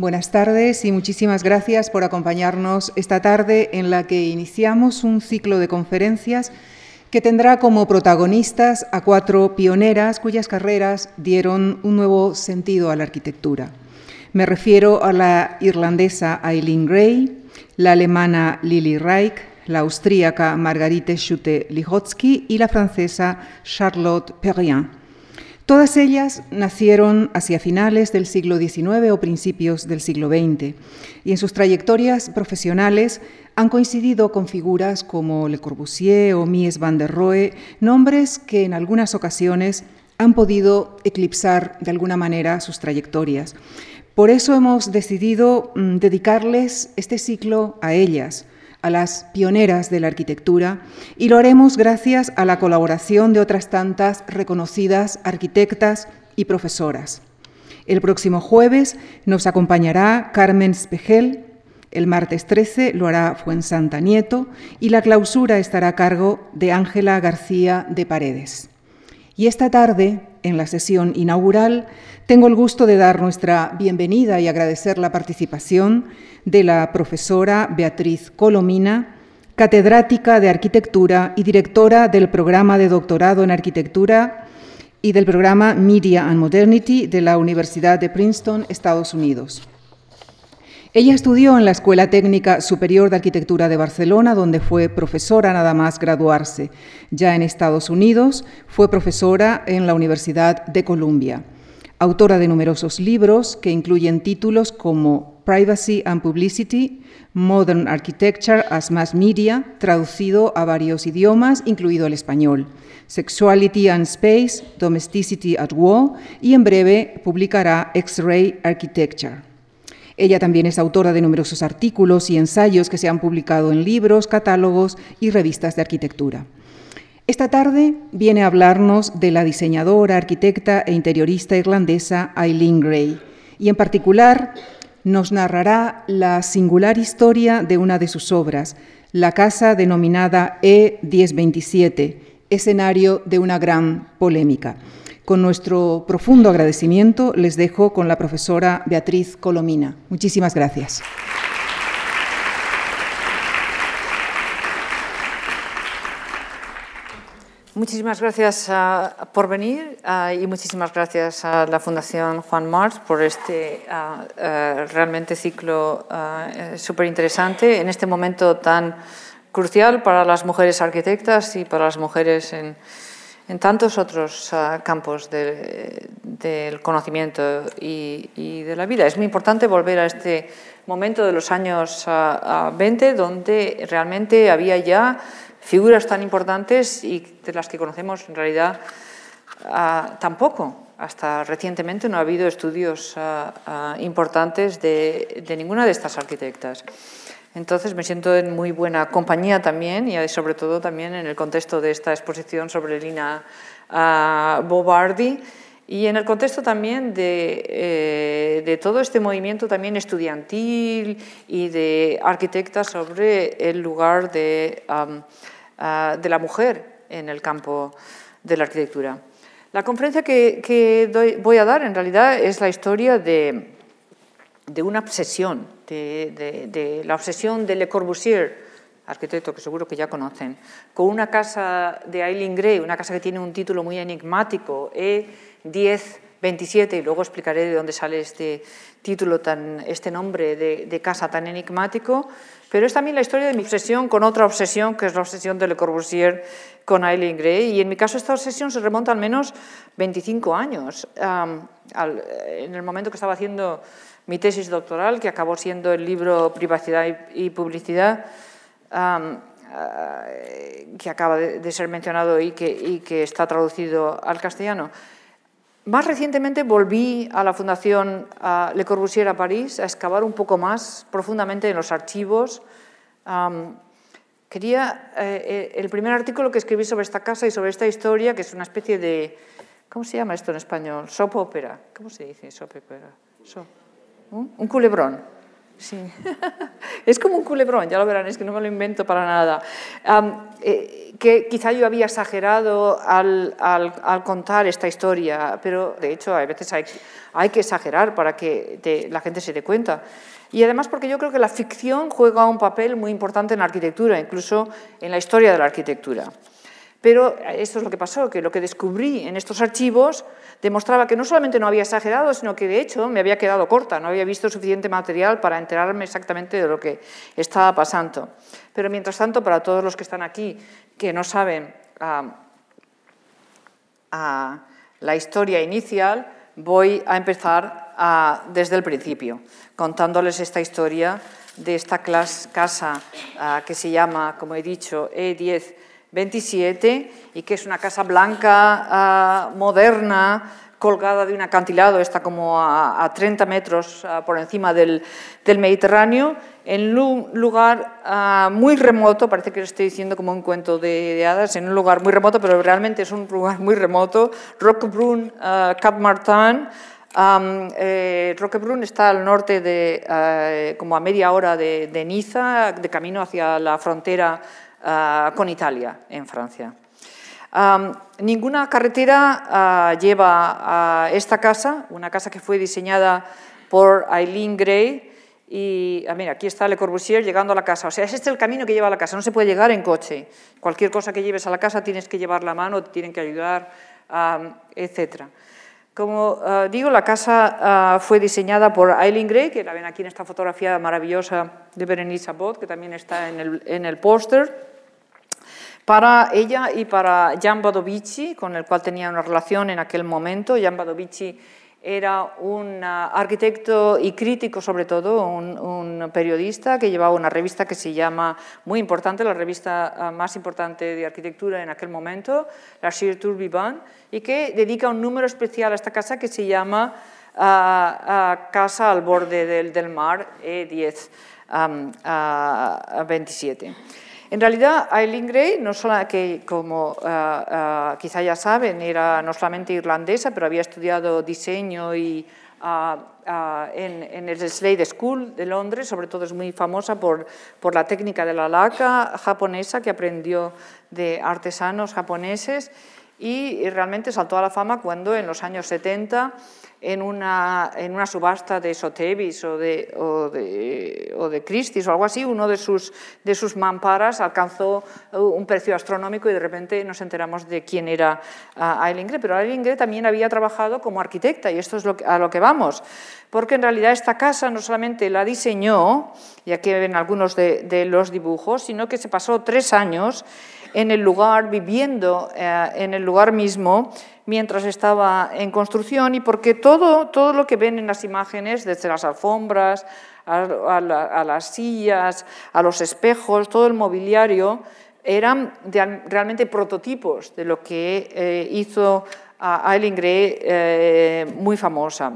Buenas tardes y muchísimas gracias por acompañarnos esta tarde en la que iniciamos un ciclo de conferencias que tendrá como protagonistas a cuatro pioneras cuyas carreras dieron un nuevo sentido a la arquitectura. Me refiero a la irlandesa Eileen Gray, la alemana Lily Reich, la austríaca Margarite Schutte-Lihotzky y la francesa Charlotte Perrien. Todas ellas nacieron hacia finales del siglo XIX o principios del siglo XX y en sus trayectorias profesionales han coincidido con figuras como Le Corbusier o Mies van der Rohe, nombres que en algunas ocasiones han podido eclipsar de alguna manera sus trayectorias. Por eso hemos decidido mm, dedicarles este ciclo a ellas, a las pioneras de la arquitectura y lo haremos gracias a la colaboración de otras tantas reconocidas arquitectas y profesoras. El próximo jueves nos acompañará Carmen Spegel, el martes 13 lo hará Fuensanta Nieto y la clausura estará a cargo de Ángela García de Paredes. Y esta tarde, en la sesión inaugural, tengo el gusto de dar nuestra bienvenida y agradecer la participación de la profesora Beatriz Colomina, catedrática de Arquitectura y directora del programa de doctorado en Arquitectura y del programa Media and Modernity de la Universidad de Princeton, Estados Unidos. Ella estudió en la Escuela Técnica Superior de Arquitectura de Barcelona, donde fue profesora nada más graduarse. Ya en Estados Unidos fue profesora en la Universidad de Columbia. Autora de numerosos libros que incluyen títulos como Privacy and Publicity, Modern Architecture as Mass Media, traducido a varios idiomas, incluido el español, Sexuality and Space, Domesticity at War, y en breve publicará X-Ray Architecture. Ella también es autora de numerosos artículos y ensayos que se han publicado en libros, catálogos y revistas de arquitectura. Esta tarde viene a hablarnos de la diseñadora, arquitecta e interiorista irlandesa Eileen Gray y en particular nos narrará la singular historia de una de sus obras, la casa denominada E1027, escenario de una gran polémica. Con nuestro profundo agradecimiento les dejo con la profesora Beatriz Colomina. Muchísimas gracias. Muchísimas gracias uh, por venir uh, y muchísimas gracias a la Fundación Juan March por este uh, realmente ciclo súper interesante en este momento tan crucial para las mujeres arquitectas y para las mujeres en, en tantos otros campos de, del conocimiento y, y, de la vida. Es muy importante volver a este momento de los años 20 donde realmente había ya figuras tan importantes y de las que conocemos en realidad uh, tampoco. Hasta recientemente no ha habido estudios uh, uh, importantes de, de, ninguna de estas arquitectas. Entonces me siento en muy buena compañía también y sobre todo también en el contexto de esta exposición sobre Lina Bobardi y en el contexto también de, eh, de, todo este movimiento también estudiantil y de arquitectas sobre el lugar de, uh, de la mujer en el campo de la arquitectura. La conferencia que, voy a dar en realidad es la historia de, de una obsesión, de, la obsesión de Le Corbusier, arquitecto que seguro que ya conocen, con una casa de Eileen Gray, una casa que tiene un título muy enigmático, E1027, y luego explicaré de dónde sale este título, tan, este nombre de, casa tan enigmático, pero es también la historia de mi obsesión con otra obsesión, que es la obsesión de Le Corbusier con Eileen Gray. Y en mi caso esta obsesión se remonta al menos 25 años. En el momento que estaba haciendo mi tesis doctoral, que acabó siendo el libro Privacidad y, Publicidad, um, uh, que acaba de, de ser mencionado y que, y que está traducido al castellano. Más recientemente volví a la Fundación Le Corbusier a París a excavar un poco más profundamente en los archivos. quería eh, el primer artículo que escribí sobre esta casa y sobre esta historia, que es una especie de, ¿cómo se llama esto en español? Soap opera. ¿Cómo se dice soap opera? Un culebrón. sí. es como un culebrón, ya lo verán, es que no me lo invento para nada. Eh, que quizá yo había exagerado al, al, contar esta historia, pero de hecho a veces hay, hay que exagerar para que la gente se dé cuenta. Y además porque yo creo que la ficción juega un papel muy importante en la arquitectura, incluso en la historia de la arquitectura. Pero esto es lo que pasó, que lo que descubrí en estos archivos demostraba que no solamente no había exagerado, sino que de hecho me había quedado corta, no había visto suficiente material para enterarme exactamente de lo que estaba pasando. Pero mientras tanto, para todos los que están aquí, que no saben ah, ah, la historia inicial, voy a empezar ah, desde el principio, contándoles esta historia de esta casa que se llama, como he dicho, E10 27 y que es una casa blanca ah, moderna colgada de un acantilado, está como a, 30 metros ah, por encima del, Mediterráneo, en un lugar ah, muy remoto, parece que lo estoy diciendo como un cuento de, hadas, en un lugar muy remoto, pero realmente es un lugar muy remoto, Roquebrun, Cap Martin, eh, Roquebrun está al norte de, como a media hora de, de Niza, de camino hacia la frontera Ah, con Italia, en Francia. ninguna carretera ah, lleva a esta casa, una casa que fue diseñada por Eileen Gray. Y ah, mira, aquí está Le Corbusier llegando a la casa. O sea, es este el camino que lleva a la casa. No se puede llegar en coche. Cualquier cosa que lleves a la casa tienes que llevar la mano, te tienen que ayudar, etc. Como digo, la casa fue diseñada por Eileen Gray, que la ven aquí en esta fotografía maravillosa de Berenice Abbott, que también está en el, en el póster para ella y para Jan Badovici, con el cual tenía una relación en aquel momento. Jan Badovici era un ah, arquitecto y crítico, sobre todo, un, periodista que llevaba una revista que se llama, muy importante, la revista ah, más importante de arquitectura en aquel momento, la Tour Vivant, y que dedica un número especial a esta casa que se llama ah, Casa al borde del, del mar, E10 27. En realidad, Eileen Gray, no solo que como uh, uh, quizá ya saben, era no solamente irlandesa, pero había estudiado diseño y, uh, en, en, el Slade School de Londres, sobre todo es muy famosa por, por la técnica de la laca japonesa que aprendió de artesanos japoneses y realmente saltó a la fama cuando en los años 70 en una, en una subasta de Sotheby's o de, o, de, o de, Christie's o algo así, uno de sus, de sus mamparas alcanzó uh, un precio astronómico y de repente nos enteramos de quién era uh, Eileen Gray. Pero Eileen Gray también había trabajado como arquitecta y esto es lo a lo que vamos, porque en realidad esta casa no solamente la diseñó, y aquí ven algunos de, de los dibujos, sino que se pasó tres años en el lugar, viviendo eh, en el lugar mismo, mientras estaba en construcción y porque todo, todo lo que ven en las imágenes, desde las alfombras a, las sillas, a los espejos, todo el mobiliario, eran realmente prototipos de lo que eh, hizo a Eileen Gray eh, muy famosa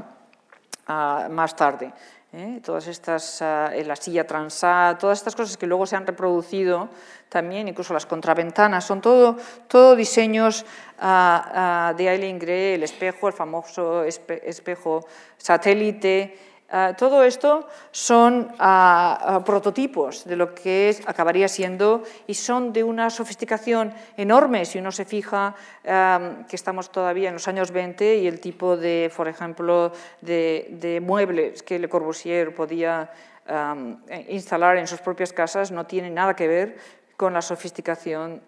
ah, más tarde. ¿Eh? todas estas, en la silla transada, todas estas cosas que luego se han reproducido también, incluso las contraventanas, son todo, todo diseños ah, ah, de Eileen Gray, el espejo, el famoso espejo satélite, Ah, todo esto son ah, ah, prototipos de lo que acabaría siendo y son de una sofisticación enorme. Si uno se fija que estamos todavía en los años 20 y el tipo de, por ejemplo, de, muebles que Le Corbusier podía instalar en sus propias casas no tiene nada que ver con la sofisticación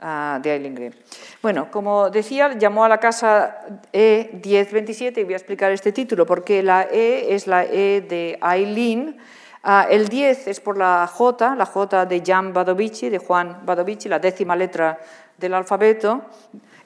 de Eileen Bueno, como decía, llamó a la casa E1027 y voy a explicar este título porque la E es la E de Eileen. Ah, el 10 es por la J, la J de Jan Badovici, de Juan Badovici, la décima letra del alfabeto.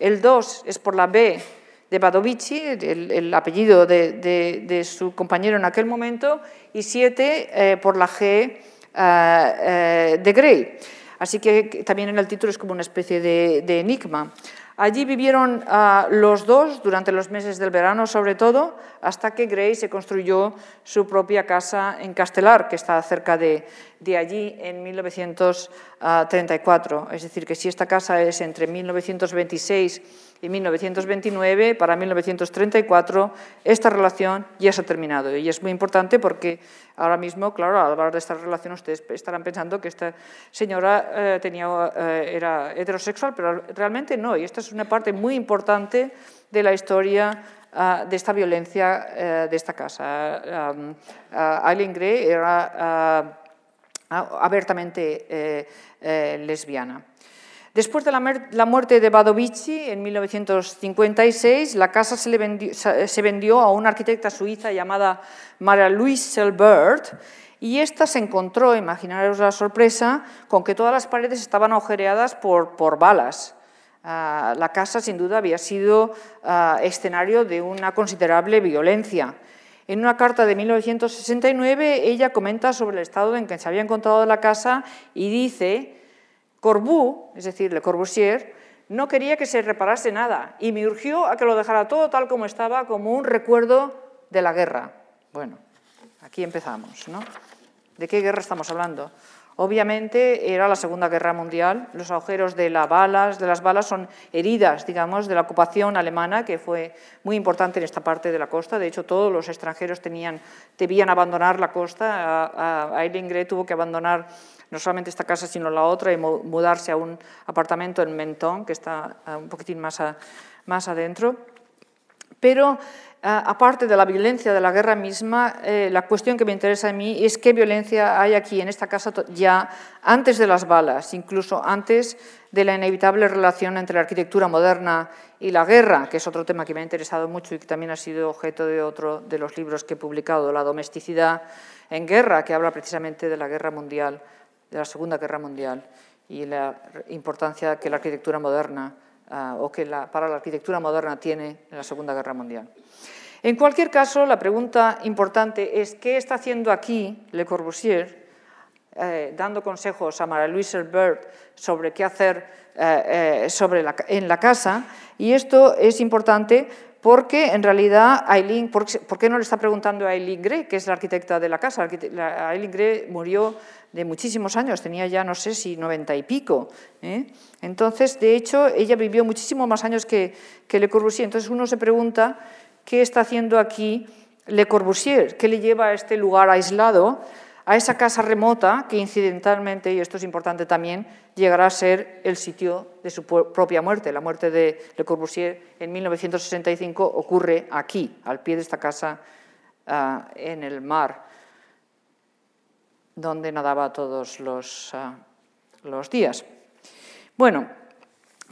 El 2 es por la B de Badovici, el, apellido de, su compañero en aquel momento. Y 7 eh, por la G ah, eh, de Gray. Así que también en el título es como una especie de, enigma. Allí vivieron ah, los dos durante los meses del verano, sobre todo, hasta que Gray se construyó su propia casa en Castelar, que está cerca de, allí, en 1934. Es decir, que si esta casa es entre 1926 y 1929 para 1934 esta relación ya se ha terminado. Y es muy importante porque ahora mismo, claro, al hablar de esta relación ustedes estarán pensando que esta señora eh, tenía, eh, era heterosexual, pero realmente no. Y esta es una parte muy importante de la historia ah, de esta violencia eh, de esta casa. Aileen Gray era abiertamente lesbiana. Después de la, muerte de Badovici en 1956, la casa se, vendió, a una arquitecta suiza llamada Maria Louise Selbert y esta se encontró, imaginaros la sorpresa, con que todas las paredes estaban agujereadas por, balas. Ah, la casa sin duda había sido ah, escenario de una considerable violencia. En una carta de 1969 ella comenta sobre el estado en que se había encontrado la casa y dice Corbu, es decir, Le Corbusier, no quería que se reparase nada y me urgió a que lo dejara todo tal como estaba, como un recuerdo de la guerra. Bueno, aquí empezamos. ¿De qué guerra estamos hablando? Obviamente era la Segunda Guerra Mundial, los agujeros de, las balas, son heridas, digamos, de la ocupación alemana, que fue muy importante en esta parte de la costa. De hecho, todos los extranjeros tenían, debían abandonar la costa. Eileen Gray tuvo que abandonar no solamente esta casa, sino la otra, y mudarse a un apartamento en Menton, que está un poquitín más, más adentro. Pero aparte de la violencia de la guerra misma, eh, la cuestión que me interesa a mí es qué violencia hay aquí en esta casa ya antes de las balas, incluso antes de la inevitable relación entre la arquitectura moderna y la guerra, que es otro tema que me ha interesado mucho y que también ha sido objeto de otro de los libros que he publicado, La domesticidad en guerra, que habla precisamente de la guerra mundial de la Segunda Guerra Mundial y la importancia que la arquitectura moderna ah, o que para la arquitectura moderna tiene en la Segunda Guerra Mundial. En cualquier caso, la pregunta importante es qué está haciendo aquí Le Corbusier, eh, dando consejos a María Louise Herbert sobre qué hacer eh, eh, sobre en la casa, y esto es importante porque en realidad Aileen, ¿por, qué no le está preguntando a Aileen Gray, que es la arquitecta de la casa? Aileen Gray murió de muchísimos años, tenía ya no sé si noventa y pico. ¿eh? Entonces, de hecho, ella vivió muchísimo más años que, que Le Corbusier. Entonces uno se pregunta qué está haciendo aquí Le Corbusier, qué le lleva a este lugar aislado a esa casa remota que incidentalmente, y esto es importante también, llegará a ser el sitio de su propia muerte. La muerte de Le Corbusier en 1965 ocurre aquí, al pie de esta casa ah, en el mar, donde nadaba todos los, ah, los días. Bueno,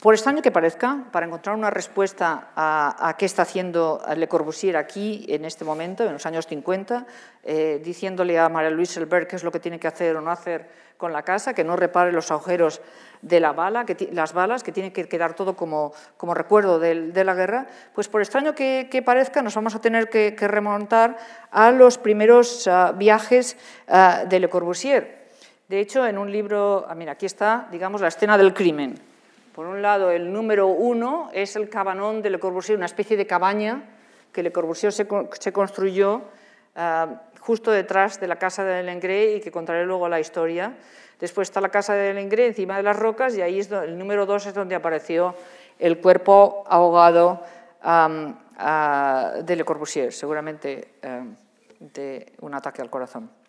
por extraño que parezca, para encontrar una respuesta a, qué está haciendo Le Corbusier aquí en este momento, en los años 50, eh, diciéndole a María Luisa Elbert qué es lo que tiene que hacer o no hacer con la casa, que no repare los agujeros de la bala, que las balas, que tiene que quedar todo como, recuerdo de, la guerra, pues por extraño que, parezca, nos vamos a tener que, remontar a los primeros ah, viajes ah, de Le Corbusier. De hecho, en un libro, ah, mira, aquí está, digamos, la escena del crimen por un lado, el número uno es el cabanón de Le Corbusier, una especie de cabaña que Le Corbusier se, construyó ah, justo detrás de la casa de Lengré y que contaré luego la historia. Después está la casa de Lengré encima de las rocas y ahí es el número dos es donde apareció el cuerpo ahogado ah, de Le Corbusier, seguramente de un ataque al corazón.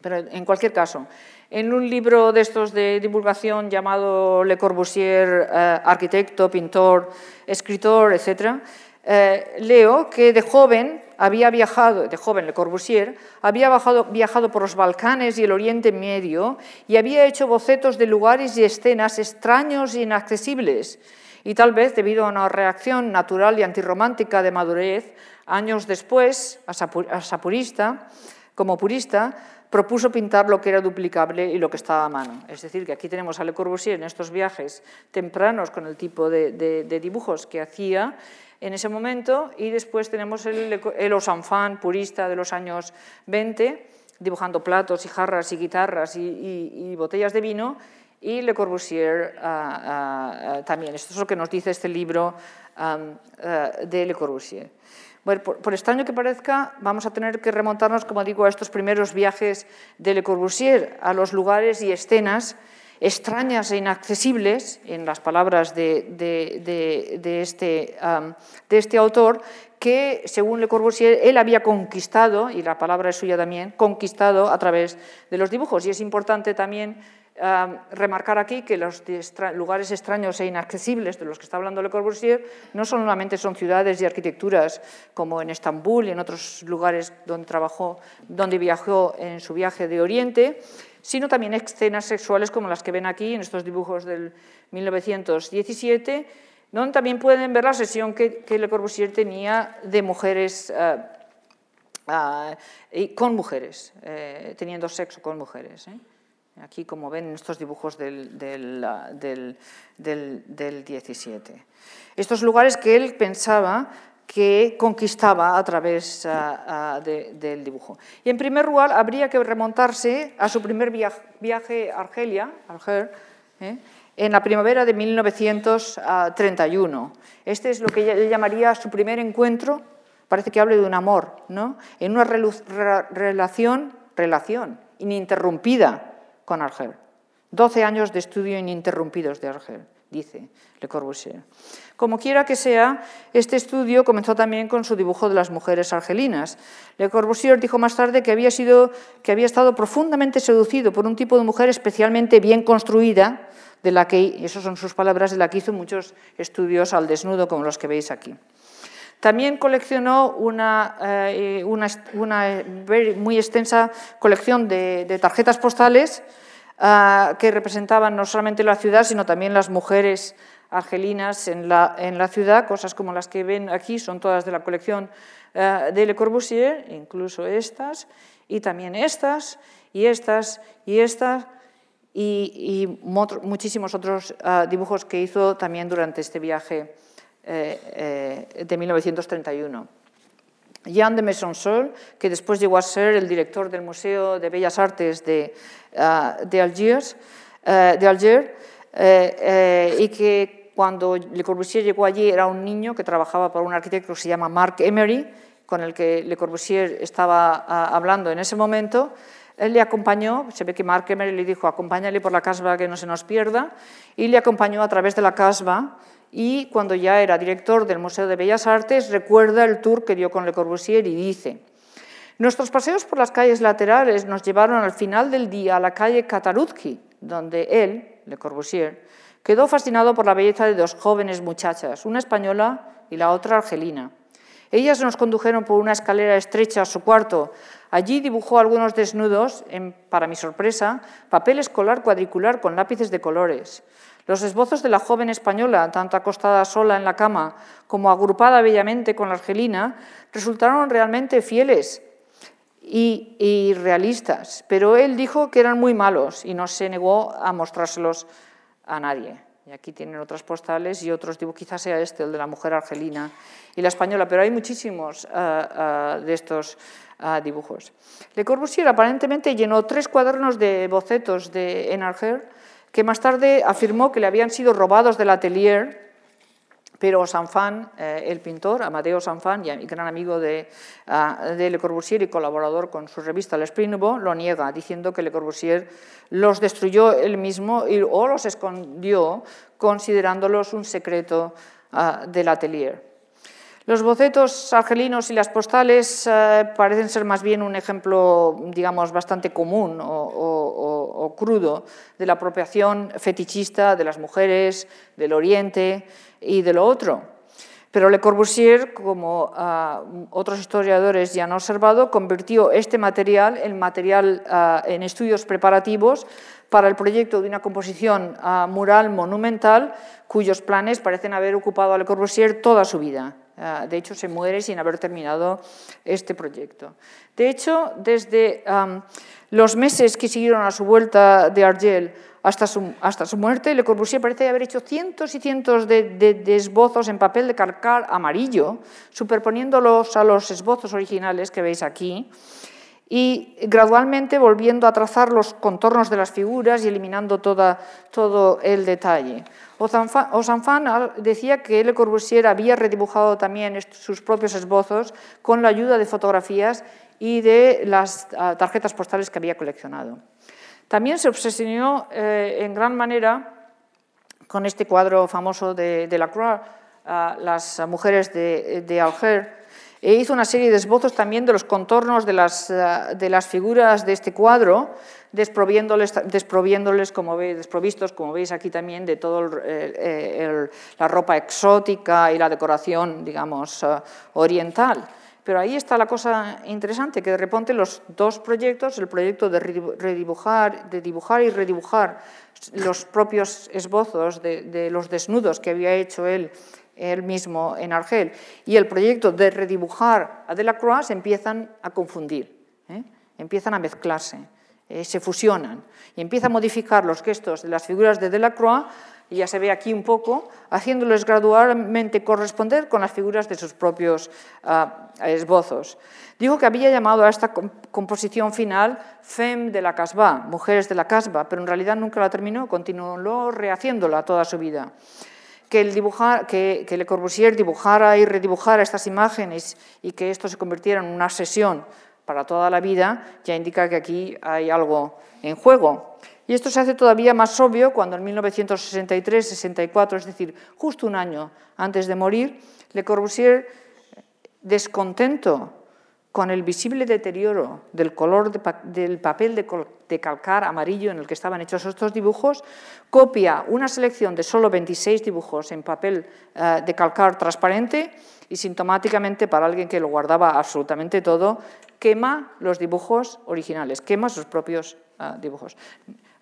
Pero en cualquier caso, en un libro de estos de divulgación llamado Le Corbusier, eh, arquitecto, pintor, escritor, etc., eh, leo que de joven había viajado, de joven Le Corbusier, había viajado por los Balcanes y el Oriente Medio y había hecho bocetos de lugares y escenas extraños e inaccesibles. Y tal vez, debido a una reacción natural y antirromántica de madurez, años después, a Sapurista, como purista, propuso pintar lo que era duplicable y lo que estaba a mano. Es decir, que aquí tenemos a Le Corbusier en estos viajes tempranos con el tipo de, dibujos que hacía en ese momento y después tenemos el, el purista de los años 20, dibujando platos y jarras y guitarras y, botellas de vino y Le Corbusier ah, ah, ah, también. Esto es lo que nos dice este libro de Le Corbusier. Bueno, por, extraño que parezca, vamos a tener que remontarnos, como digo, a estos primeros viajes de Le Corbusier, a los lugares y escenas extrañas e inaccesibles, en las palabras de, este, este autor, que, según Le Corbusier, él había conquistado, y la palabra es suya también, conquistado a través de los dibujos. Y es importante también remarcar aquí que los lugares extraños e inaccesibles de los que está hablando Le Corbusier no solamente son ciudades y arquitecturas como en Estambul y en otros lugares donde trabajó, donde viajó en su viaje de Oriente, sino también escenas sexuales como las que ven aquí en estos dibujos del 1917, donde también pueden ver la sesión que, Le Corbusier tenía de mujeres, eh, eh, con mujeres, eh, teniendo sexo con mujeres. Aquí, como ven en estos dibujos del, del, del 17. Estos lugares que él pensaba que conquistaba a través del dibujo. Y en primer lugar, habría que remontarse a su primer viaje, a Argelia, Alger, ¿eh? en la primavera de 1931. Este es lo que él llamaría su primer encuentro, parece que hable de un amor, ¿no? en una relación, relación ininterrumpida con Argel. Doce años de estudio ininterrumpidos de Argel, dice Le Corbusier. Como quiera que sea, este estudio comenzó también con su dibujo de las mujeres argelinas. Le Corbusier dijo más tarde que había, sido, que había estado profundamente seducido por un tipo de mujer especialmente bien construida, de la que, esas son sus palabras, de la que hizo muchos estudios al desnudo, como los que veis aquí. También coleccionó una, eh, una, muy extensa colección de, tarjetas postales ah, que representaban no solamente la ciudad, sino también las mujeres argelinas en la, ciudad, cosas como las que ven aquí, son todas de la colección eh, de Le Corbusier, incluso estas, y también estas, y estas, y estas, y, muchísimos otros eh, dibujos que hizo también durante este viaje eh, de 1931. Jean de Mesonsol, que después llegó a ser el director del Museo de Bellas Artes de, de Algiers, de Alger, y que cuando Le Corbusier llegó allí era un niño que trabajaba para un arquitecto que se llama Marc Emery, con el que Le Corbusier estaba ah, hablando en ese momento. Él le acompañó, se ve que Marc Emery le dijo, acompáñale por la casba que no se nos pierda, y le acompañó a través de la casba y cuando ya era director del Museo de Bellas Artes recuerda el tour que dio con Le Corbusier y dice, nuestros paseos por las calles laterales nos llevaron al final del día a la calle Kataruzki, donde él, Le Corbusier, Quedó fascinado por la belleza de dos jóvenes muchachas, una española y la otra argelina. Ellas nos condujeron por una escalera estrecha a su cuarto. Allí dibujó algunos desnudos, en, para mi sorpresa, papel escolar cuadricular con lápices de colores. Los esbozos de la joven española, tanto acostada sola en la cama como agrupada bellamente con la argelina, resultaron realmente fieles y, y realistas, pero él dijo que eran muy malos y no se negó a mostrárselos a nadie. Y aquí tienen otras postales y otros dibujos, quizás sea este, el de la mujer argelina y la española, pero hay muchísimos eh, eh, de estos eh, dibujos. Le Corbusier aparentemente llenó tres cuadernos de bocetos de, en que más tarde afirmó que le habían sido robados del atelier pero Sanfan, eh, el pintor, Amadeo Sanfan, y gran amigo de, ah, de, Le Corbusier y colaborador con su revista L'Esprit Nouveau, lo niega, diciendo que Le Corbusier los destruyó él mismo o los escondió, considerándolos un secreto ah, del atelier. Los bocetos argelinos y las postales eh, parecen ser más bien un ejemplo, digamos, bastante común o, crudo de la apropiación fetichista de las mujeres del Oriente y de lo otro. Pero Le Corbusier, como ah, otros historiadores ya han observado, convirtió este material en material ah, en estudios preparativos para el proyecto de una composición ah, mural monumental cuyos planes parecen haber ocupado a Le Corbusier toda su vida. Ah, de hecho, se muere sin haber terminado este proyecto. De hecho, desde los meses que siguieron a su vuelta de Argel hasta su, hasta su muerte, Le Corbusier parece haber hecho cientos y cientos de, de, esbozos en papel de calcar amarillo, superponiéndolos a los esbozos originales que veis aquí y gradualmente volviendo a trazar los contornos de las figuras y eliminando todo el detalle. Osanfan decía que Le Corbusier había redibujado también sus propios esbozos con la ayuda de fotografías y de las ah, tarjetas postales que había coleccionado. También se obsesionó en gran manera con este cuadro famoso de, de Lacroix, las mujeres de, de Alger, e hizo una serie de esbozos también de los contornos de las, de las figuras de este cuadro, desproviéndoles, como veis, desprovistos, como veis aquí también, de toda la ropa exótica y la decoración, digamos, eh, oriental. Pero ahí está la cosa interesante, que de repente los dos proyectos, el proyecto de redibujar, de dibujar y redibujar los propios esbozos de, de los desnudos que había hecho él él mismo en Argel, y el proyecto de redibujar a Delacroix se empiezan a confundir, ¿eh? empiezan a mezclarse, eh, se fusionan, y empieza a modificar los gestos de las figuras de Delacroix, y ya se ve aquí un poco, haciéndoles gradualmente corresponder con las figuras de sus propios ah, esbozos. Dijo que había llamado a esta composición final Femme de la Casbah, Mujeres de la Casbah, pero en realidad nunca la terminó, continuó rehaciéndola toda su vida que, el dibujar, que, Le Corbusier dibujara y redibujara estas imágenes y que esto se convirtiera en una sesión para toda la vida, ya indica que aquí hay algo en juego. Y esto se hace todavía más obvio cuando en 1963-64, es decir, justo un año antes de morir, Le Corbusier, descontento con el visible deterioro del color del papel de, calcar amarillo en el que estaban hechos estos dibujos, copia una selección de solo 26 dibujos en papel eh, de calcar transparente y sintomáticamente para alguien que lo guardaba absolutamente todo, quema los dibujos originales, quema sus propios eh, dibujos.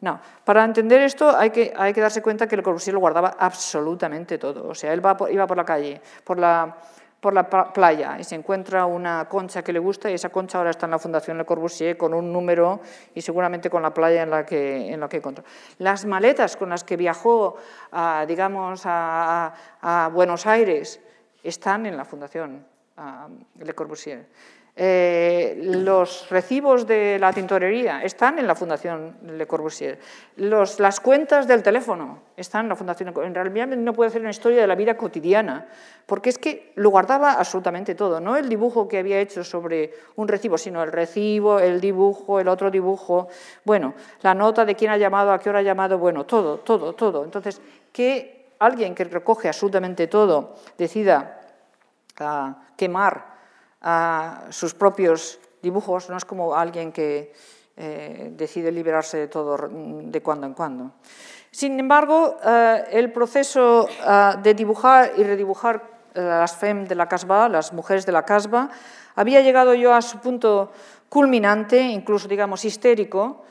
No, para entender esto hay que, hay que darse cuenta que Le Corbusier lo guardaba absolutamente todo. O sea, él iba por la calle, por la por la playa y se encuentra una concha que le gusta y esa concha ahora está en la Fundación Le Corbusier con un número y seguramente con la playa en la que, en la que encontró. Las maletas con las que viajó, digamos, a, Buenos Aires están en la Fundación Le Corbusier. Eh, los recibos de la tintorería están en la Fundación Le Corbusier. Los, las cuentas del teléfono están en la Fundación. En realidad no puede ser una historia de la vida cotidiana, porque es que lo guardaba absolutamente todo, no el dibujo que había hecho sobre un recibo, sino el recibo, el dibujo, el otro dibujo, bueno, la nota de quién ha llamado, a qué hora ha llamado, bueno, todo, todo, todo. Entonces, que alguien que recoge absolutamente todo decida uh, quemar a sus propios dibujos, no es como alguien que eh, decide liberarse de todo de cuando en cuando. Sin embargo, eh, el proceso eh, de dibujar y redibujar las femmes de la Casbah, las mujeres de la Casbah, había llegado yo a su punto culminante, incluso digamos histérico,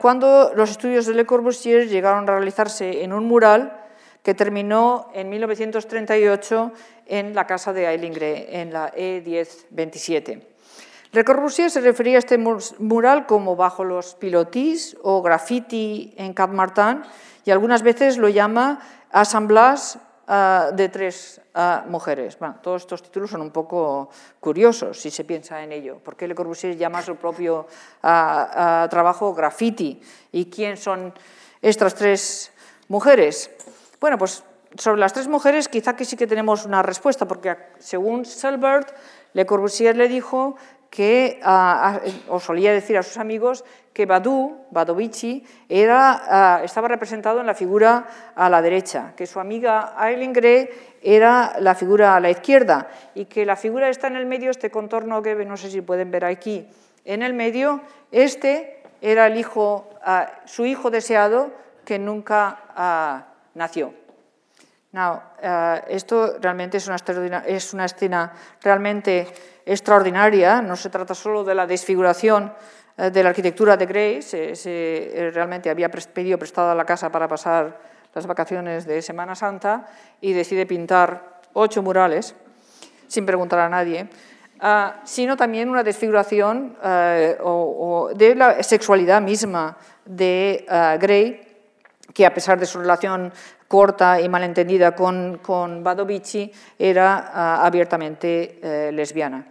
cuando los estudios de Le Corbusier llegaron a realizarse en un mural que terminó en 1938 en la casa de Ailingre, en la E1027. Le Corbusier se refería a este mural como bajo los pilotis o graffiti en Cap Martin y algunas veces lo llama assemblage ah, de tres ah, mujeres. Bueno, todos estos títulos son un poco curiosos si se piensa en ello. ¿Por qué Le Corbusier llama a su propio ah, trabajo graffiti? ¿Y quién son estas tres mujeres? Bueno, pues sobre las tres mujeres quizá que sí que tenemos una respuesta, porque según Selbert, Le Corbusier le dijo que, ah, ah, o solía decir a sus amigos, que Badu, Badovici, era, ah, estaba representado en la figura a la derecha, que su amiga Aileen Gray era la figura a la izquierda y que la figura está en el medio, este contorno que no sé si pueden ver aquí, en el medio, este era el hijo, su hijo deseado que nunca nació. Now, eh, esto realmente es una, es una, escena realmente extraordinaria, no se trata solo de la desfiguración eh, de la arquitectura de Gray, se, eh, realmente había pedido prestada la casa para pasar las vacaciones de Semana Santa y decide pintar ocho murales sin preguntar a nadie, sino también una desfiguración de la sexualidad misma de Gray, que a pesar de su relación corta y malentendida con, con Badovici, era ah, abiertamente eh, lesbiana.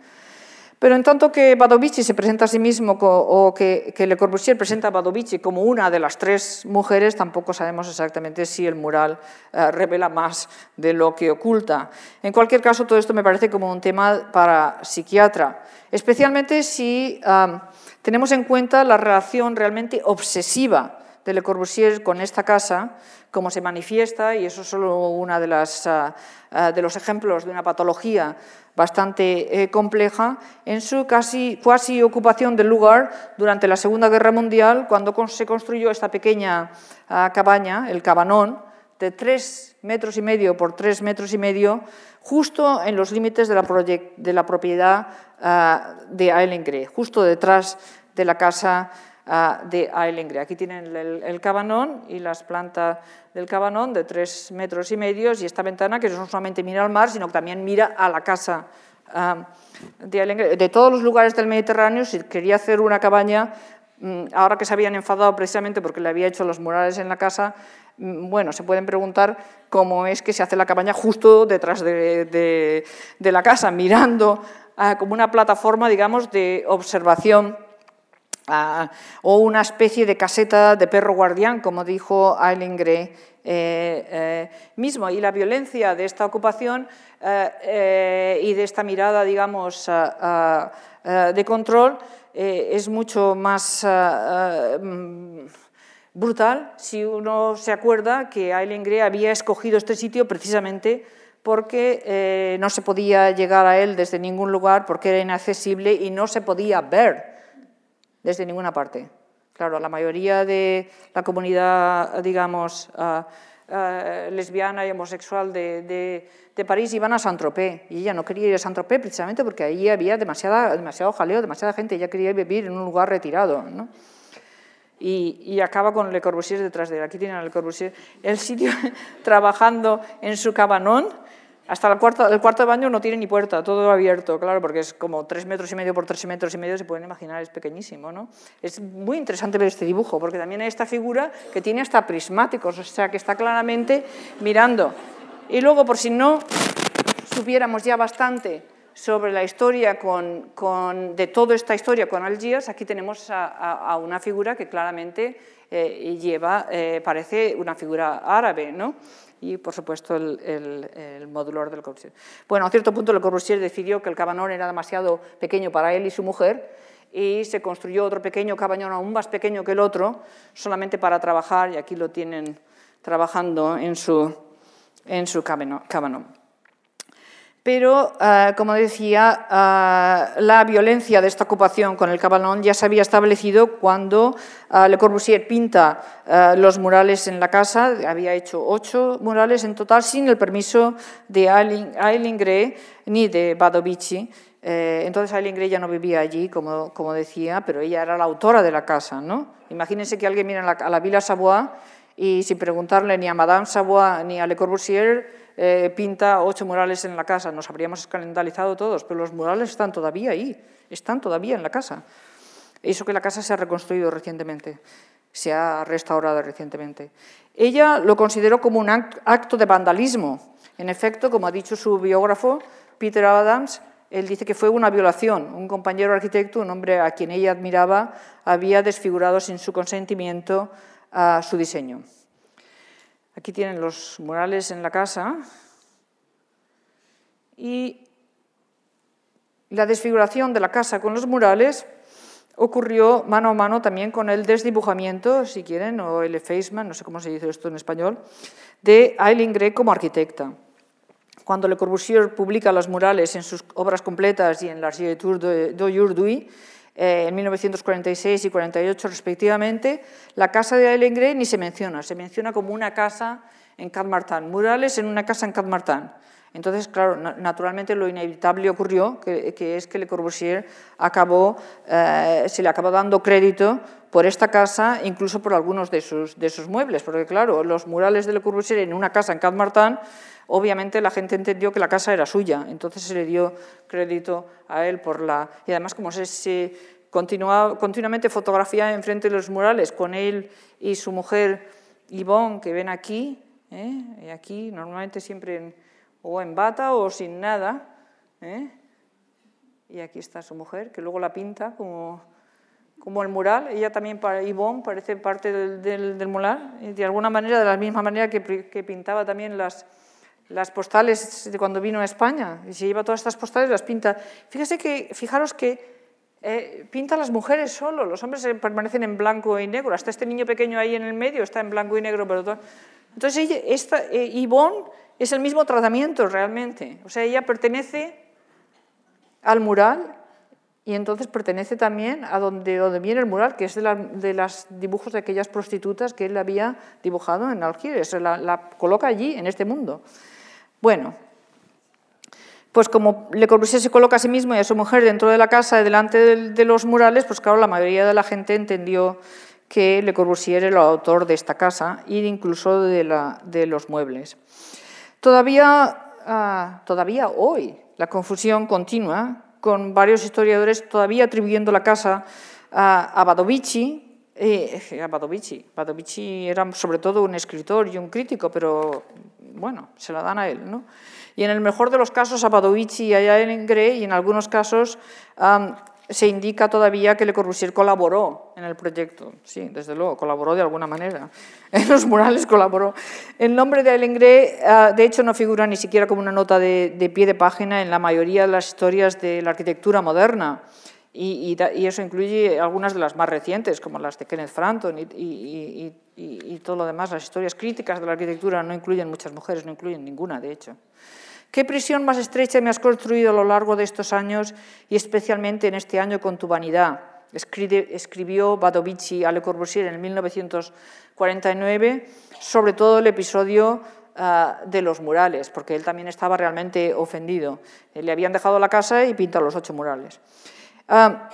Pero en tanto que Badovici se presenta a sí mismo o que, que, Le Corbusier presenta a Badovici como una de las tres mujeres, tampoco sabemos exactamente si el mural eh, revela más de lo que oculta. En cualquier caso, todo esto me parece como un tema para psiquiatra, especialmente si tenemos en cuenta la relación realmente obsesiva de Le Corbusier con esta casa, como se manifiesta, y eso es solo uno de, ah, ah, de los ejemplos de una patología bastante eh, compleja, en su casi ocupación del lugar durante la Segunda Guerra Mundial, cuando se construyó esta pequeña ah, cabaña, el Cabanón, de tres metros y medio por tres metros y medio, justo en los límites de la, propiedad de Ailengre, justo detrás de la casa de Ailengre. Aquí tienen el, cabanón y las plantas del cabanón de tres metros y medio y esta ventana que no solamente mira al mar, sino que también mira a la casa de Ailengre. De todos los lugares del Mediterráneo, si quería hacer una cabaña, mm, ahora que se habían enfadado precisamente porque le había hecho los murales en la casa, mm, bueno, se pueden preguntar cómo es que se hace la cabaña justo detrás de, la casa, mirando como una plataforma, digamos, de observación o una especie de caseta de perro guardián, como dijo Eileen Gray eh, eh, mismo. Y la violencia de esta ocupación eh, y de esta mirada, digamos, de control es mucho más brutal si uno se acuerda que Eileen Gray había escogido este sitio precisamente porque no se podía llegar a él desde ningún lugar, porque era inaccesible y no se podía ver desde ninguna parte. Claro, la mayoría de la comunidad, digamos, ah, ah, lesbiana y homosexual de, París iban a Saint-Tropez y ella no quería ir a Saint-Tropez precisamente porque ahí había demasiada, demasiado jaleo, demasiada gente, ella quería vivir en un lugar retirado. ¿no? Y, y, acaba con Le Corbusier detrás de él. Aquí tienen a Le Corbusier, el sitio trabajando en su cabanón, hasta el cuarto, de baño no tiene ni puerta, todo abierto, claro, porque es como tres metros y medio por tres metros y medio, se pueden imaginar, es pequeñísimo. ¿no? Es muy interesante ver este dibujo, porque también hay esta figura que tiene hasta prismáticos, o sea, que está claramente mirando. Y luego, por si no supiéramos ya bastante sobre la historia de toda esta historia con Algiers, aquí tenemos a, una figura que claramente eh, lleva, eh, parece una figura árabe, ¿no? Y, por supuesto, el, el, modular del Corbusier. Bueno, a cierto punto, Le Corbusier decidió que el cabanón era demasiado pequeño para él y su mujer y se construyó otro pequeño cabañón aún más pequeño que el otro, solamente para trabajar, y aquí lo tienen trabajando en su, en su cabanón. Pero, eh, como decía, eh, la violencia de esta ocupación con el cabanón ya se había establecido cuando eh, Le Corbusier pinta los murales en la casa. Había hecho ocho murales en total sin el permiso de Aileen ni de Badovici. entonces Aileen Gray ya no vivía allí, como, como, decía, pero ella era la autora de la casa. ¿no? Imagínense que alguien mira a la, a la Villa Savoie y sin preguntarle ni a Madame Savoie ni a Le Corbusier eh, pinta ocho murales en la casa, nos habríamos escandalizado todos, pero los murales están todavía ahí, están todavía en la casa. Eso que la casa se ha reconstruido recientemente, se ha restaurado recientemente. Ella lo consideró como un acto de vandalismo. En efecto, como ha dicho su biógrafo, Peter Adams, él dice que fue una violación. Un compañero arquitecto, un hombre a quien ella admiraba, había desfigurado sin su consentimiento su diseño. Aquí tienen los murales en la casa. Y la desfiguración de la casa con los murales ocurrió mano a mano también con el desdibujamiento, si quieren, o el effacement, no sé cómo se dice esto en español, de Aileen Gray como arquitecta. Cuando Le Corbusier publica los murales en sus obras completas y en la de d'aujourd'hui, eh, en 1946 y 48 respectivamente, la casa de Ailengre ni se menciona, se menciona como una casa en Cadmartán, murales en una casa en Cadmartán. Entonces, claro, naturalmente lo inevitable ocurrió, que, es que Le Corbusier eh, se le acabó dando crédito por esta casa, incluso por algunos de sus, de sus muebles, porque claro, los murales de Le Corbusier en una casa en Cadmartán, obviamente la gente entendió que la casa era suya, entonces se le dio crédito a él por la... Y además, como se, se continuamente fotografía enfrente de los murales con él y su mujer Yvonne, que ven aquí, ¿eh? y aquí normalmente siempre o en bata o sin nada, ¿eh? y aquí está su mujer, que luego la pinta como, como el mural, ella también, para Yvonne, parece parte del, del, mural, y de alguna manera, de la misma manera que, que pintaba también las, las postales de cuando vino a España, y se lleva todas estas postales, las pinta. Fíjese que, fijaros que eh, pinta a las mujeres solo, los hombres permanecen en blanco y negro, hasta este niño pequeño ahí en el medio está en blanco y negro, pero Entonces, ella, esta, eh, Yvonne es el mismo tratamiento realmente, o sea, ella pertenece al mural y entonces pertenece también a donde, viene el mural, que es de, los dibujos de aquellas prostitutas que él había dibujado en Algeciras. La, la coloca allí, en este mundo. Bueno, pues como Le Corbusier se coloca a sí mismo y a su mujer dentro de la casa, delante de, los murales, pues claro, la mayoría de la gente entendió que Le Corbusier era el autor de esta casa e incluso de, la, de los muebles. Todavía, ah, todavía hoy la confusión continúa con varios historiadores todavía atribuyendo la casa a, Badovici. Eh, a Badovici. Badovici era sobre todo un escritor y un crítico, pero bueno, se la dan a él. ¿no? Y en el mejor de los casos a Badovici y a Ellen Gray, y en algunos casos se indica todavía que Le Corbusier colaboró en el proyecto. Sí, desde luego, colaboró de alguna manera. En los murales colaboró. El nombre de Ellen Gray, ah, de hecho, no figura ni siquiera como una nota de, pie de página en la mayoría de las historias de la arquitectura moderna. Y, eso incluye algunas de las más recientes, como las de Kenneth Frampton y todo lo demás. Las historias críticas de la arquitectura no incluyen muchas mujeres, no incluyen ninguna, de hecho. ¿Qué prisión más estrecha me has construido a lo largo de estos años y especialmente en este año con tu vanidad? Escribió Badovici a Le Corbusier en 1949 sobre todo el episodio ah, de los murales, porque él también estaba realmente ofendido. Le habían dejado la casa y pintado los ocho murales. Ah,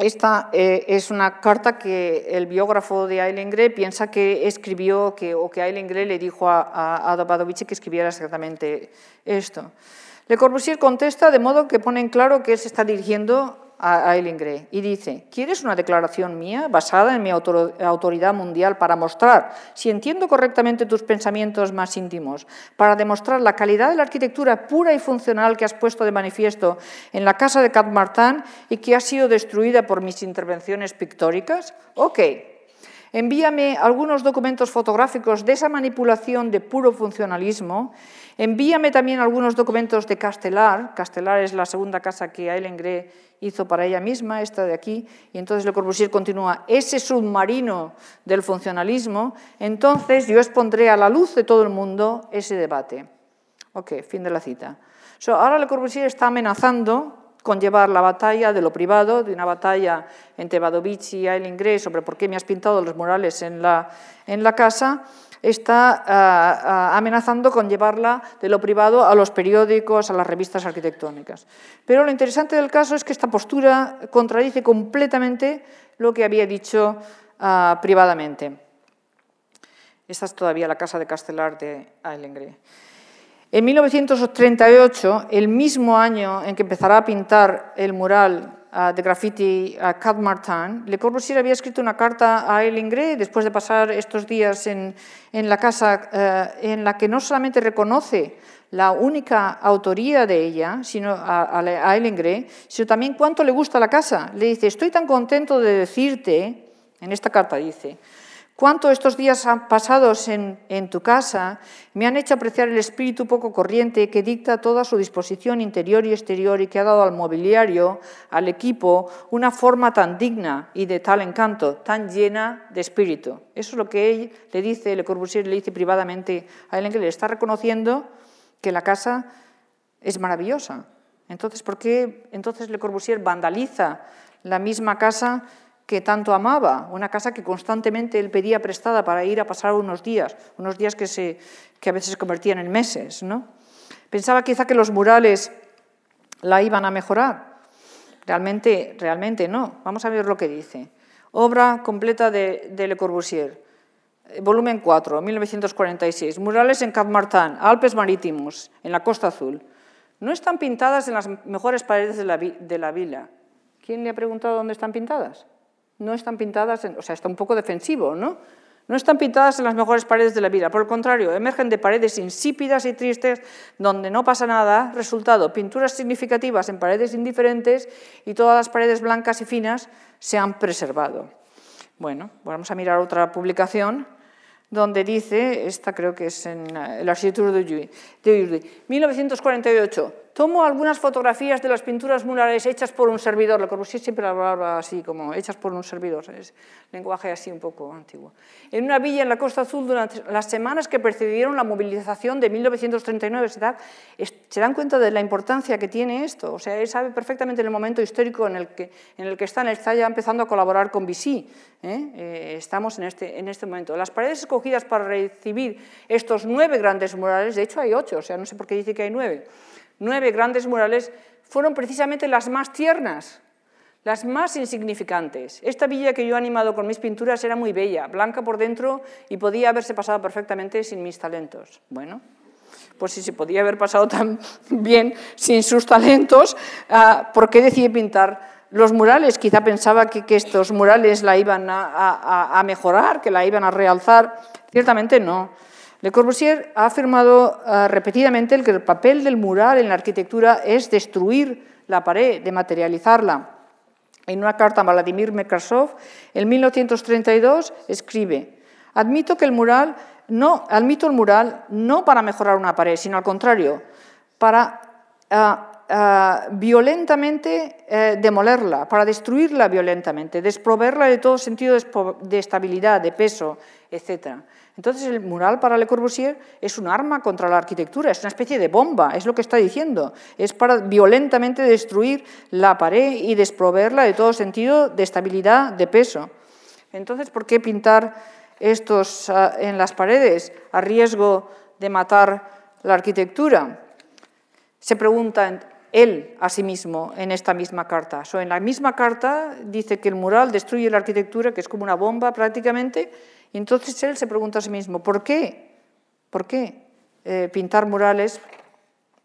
esta eh, es una carta que el biógrafo de Aileen piensa que escribió, que, o que Aileen le dijo a, a, a que escribiera exactamente esto. Le Corbusier contesta de modo que pone en claro que él se está dirigiendo a Eileen Gray y dice, ¿quieres una declaración mía basada en mi autoridad mundial para mostrar, si entiendo correctamente tus pensamientos más íntimos, para demostrar la calidad de la arquitectura pura y funcional que has puesto de manifiesto en la casa de Cap Martin y que ha sido destruida por mis intervenciones pictóricas? Ok, envíame algunos documentos fotográficos de esa manipulación de puro funcionalismo Envíame también algunos documentos de Castelar. Castelar es la segunda casa que Aileen Gray hizo para ella misma, esta de aquí, y entonces Le Corbusier continúa, ese submarino del funcionalismo, entonces yo expondré a la luz de todo el mundo ese debate. Ok, fin de la cita. ahora Le Corbusier está amenazando con llevar la batalla de lo privado, de una batalla entre Badovici y Aileen Gray sobre por qué me has pintado los murales en la, en la casa, está ah, ah, amenazando con llevarla de lo privado a los periódicos, a las revistas arquitectónicas. Pero lo interesante del caso es que esta postura contradice completamente lo que había dicho ah, privadamente. Esta es todavía la casa de Castelar de Ailengre. En 1938, el mismo año en que empezará a pintar el mural de graffiti a Cat Martin, Le Corbusier había escrito una carta a Eileen Gray después de pasar estos días en, en la casa eh, en la que no solamente reconoce la única autoría de ella, sino a, a Eileen Gray, sino también cuánto le gusta la casa. Le dice, estoy tan contento de decirte, en esta carta dice, cuánto estos días pasados en, en, tu casa me han hecho apreciar el espíritu poco corriente que dicta toda su disposición interior y exterior y que ha dado al mobiliario, al equipo, una forma tan digna y de tal encanto, tan llena de espíritu. Eso es lo que él le dice, Le Corbusier le dice privadamente a él, que le está reconociendo que la casa es maravillosa. Entonces, ¿por qué entonces Le Corbusier vandaliza la misma casa que tanto amaba, una casa que constantemente él pedía prestada para ir a pasar unos días, unos días que, se, que a veces se convertían en meses. ¿no? Pensaba quizá que los murales la iban a mejorar. Realmente, realmente no. Vamos a ver lo que dice. Obra completa de, de Le Corbusier, volumen 4, 1946. Murales en Cap Martin, Alpes Marítimos, en la Costa Azul. No están pintadas en las mejores paredes de la, de la vila. ¿Quién le ha preguntado dónde están pintadas? No están pintadas, o sea, está un poco defensivo, ¿no? No están pintadas en las mejores paredes de la vida, por el contrario, emergen de paredes insípidas y tristes donde no pasa nada, resultado, pinturas significativas en paredes indiferentes y todas las paredes blancas y finas se han preservado. Bueno, vamos a mirar otra publicación donde dice, esta creo que es en el Architecture de Urdi, 1948, Tomo algunas fotografías de las pinturas murales hechas por un servidor. Le Corbusier siempre hablaba así, como hechas por un servidor. Es lenguaje así un poco antiguo. En una villa en la Costa Azul durante las semanas que precedieron la movilización de 1939. ¿Se, ¿Se dan cuenta de la importancia que tiene esto? O sea, él sabe perfectamente el momento histórico en el que, en el que está. Está ya empezando a colaborar con Vichy. ¿eh? Eh, estamos en este, en este momento. Las paredes escogidas para recibir estos nueve grandes murales, de hecho hay ocho, o sea, no sé por qué dice que hay nueve nueve grandes murales fueron precisamente las más tiernas, las más insignificantes. Esta villa que yo he animado con mis pinturas era muy bella, blanca por dentro y podía haberse pasado perfectamente sin mis talentos. Bueno, pues si se podía haber pasado tan bien sin sus talentos, ah, ¿por qué decidí pintar los murales? Quizá pensaba que, estos murales la iban a mejorar, que la iban a realzar. Ciertamente no. Le Corbusier ha afirmado uh, repetidamente que el papel del mural en la arquitectura es destruir la pared, dematerializarla. En una carta a Vladimir Mekrasov, en 1932, escribe: Admito que el mural no, admito el mural no para mejorar una pared, sino al contrario, para uh, uh, violentamente eh, demolerla, para destruirla violentamente, desproverla de todo sentido de estabilidad, de peso, etc. Entonces el mural para Le Corbusier es un arma contra la arquitectura, es una especie de bomba, es lo que está diciendo. Es para violentamente destruir la pared y desproverla de todo sentido de estabilidad, de peso. Entonces, ¿por qué pintar estos ah, en las paredes a riesgo de matar la arquitectura? Se pregunta él a sí mismo en esta misma carta. en la misma carta dice que el mural destruye la arquitectura, que es como una bomba prácticamente, y entonces él se pregunta a sí mismo, ¿por qué? ¿Por qué eh, pintar murales?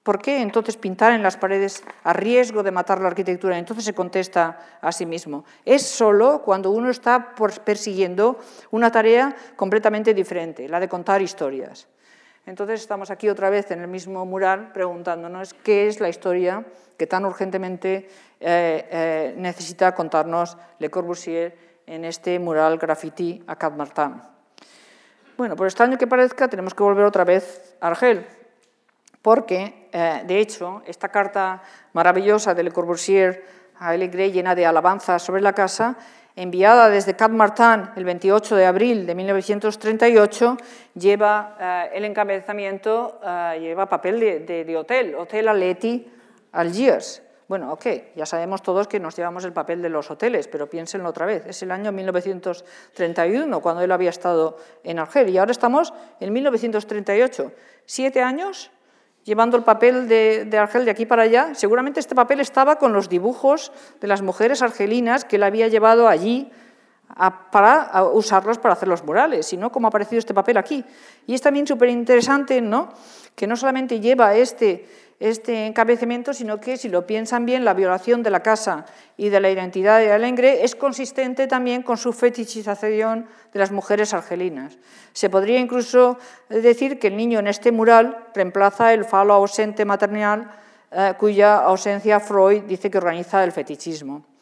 ¿Por qué entonces pintar en las paredes a riesgo de matar la arquitectura? Entonces se contesta a sí mismo. Es solo cuando uno está persiguiendo una tarea completamente diferente, la de contar historias. Entonces estamos aquí otra vez en el mismo mural preguntándonos qué es la historia que tan urgentemente eh, eh, necesita contarnos Le Corbusier en este mural graffiti a Martin. Bueno, por extraño que parezca, tenemos que volver otra vez a Argel, porque, eh, de hecho, esta carta maravillosa de Le Corbusier a Elie llena de alabanzas sobre la casa, enviada desde Cap Martin el 28 de abril de 1938, lleva eh, el encabezamiento, eh, lleva papel de, de, hotel, Hotel Aleti Algiers. Bueno, ok, ya sabemos todos que nos llevamos el papel de los hoteles, pero piénsenlo otra vez. Es el año 1931, cuando él había estado en Argel, y ahora estamos en 1938. Siete años llevando el papel de, Argel de aquí para allá. Seguramente este papel estaba con los dibujos de las mujeres argelinas que él había llevado allí para usarlos para hacer los murales, sino cómo ha aparecido este papel aquí. Y es también súper interesante, ¿no? Que no solamente lleva este este encabezamiento, sino que, si lo piensan bien, la violación de la casa y de la identidad de Alengre es consistente también con su fetichización de las mujeres argelinas. Se podría incluso decir que el niño en este mural reemplaza el falo ausente maternal, eh, cuya ausencia Freud dice que organiza el fetichismo.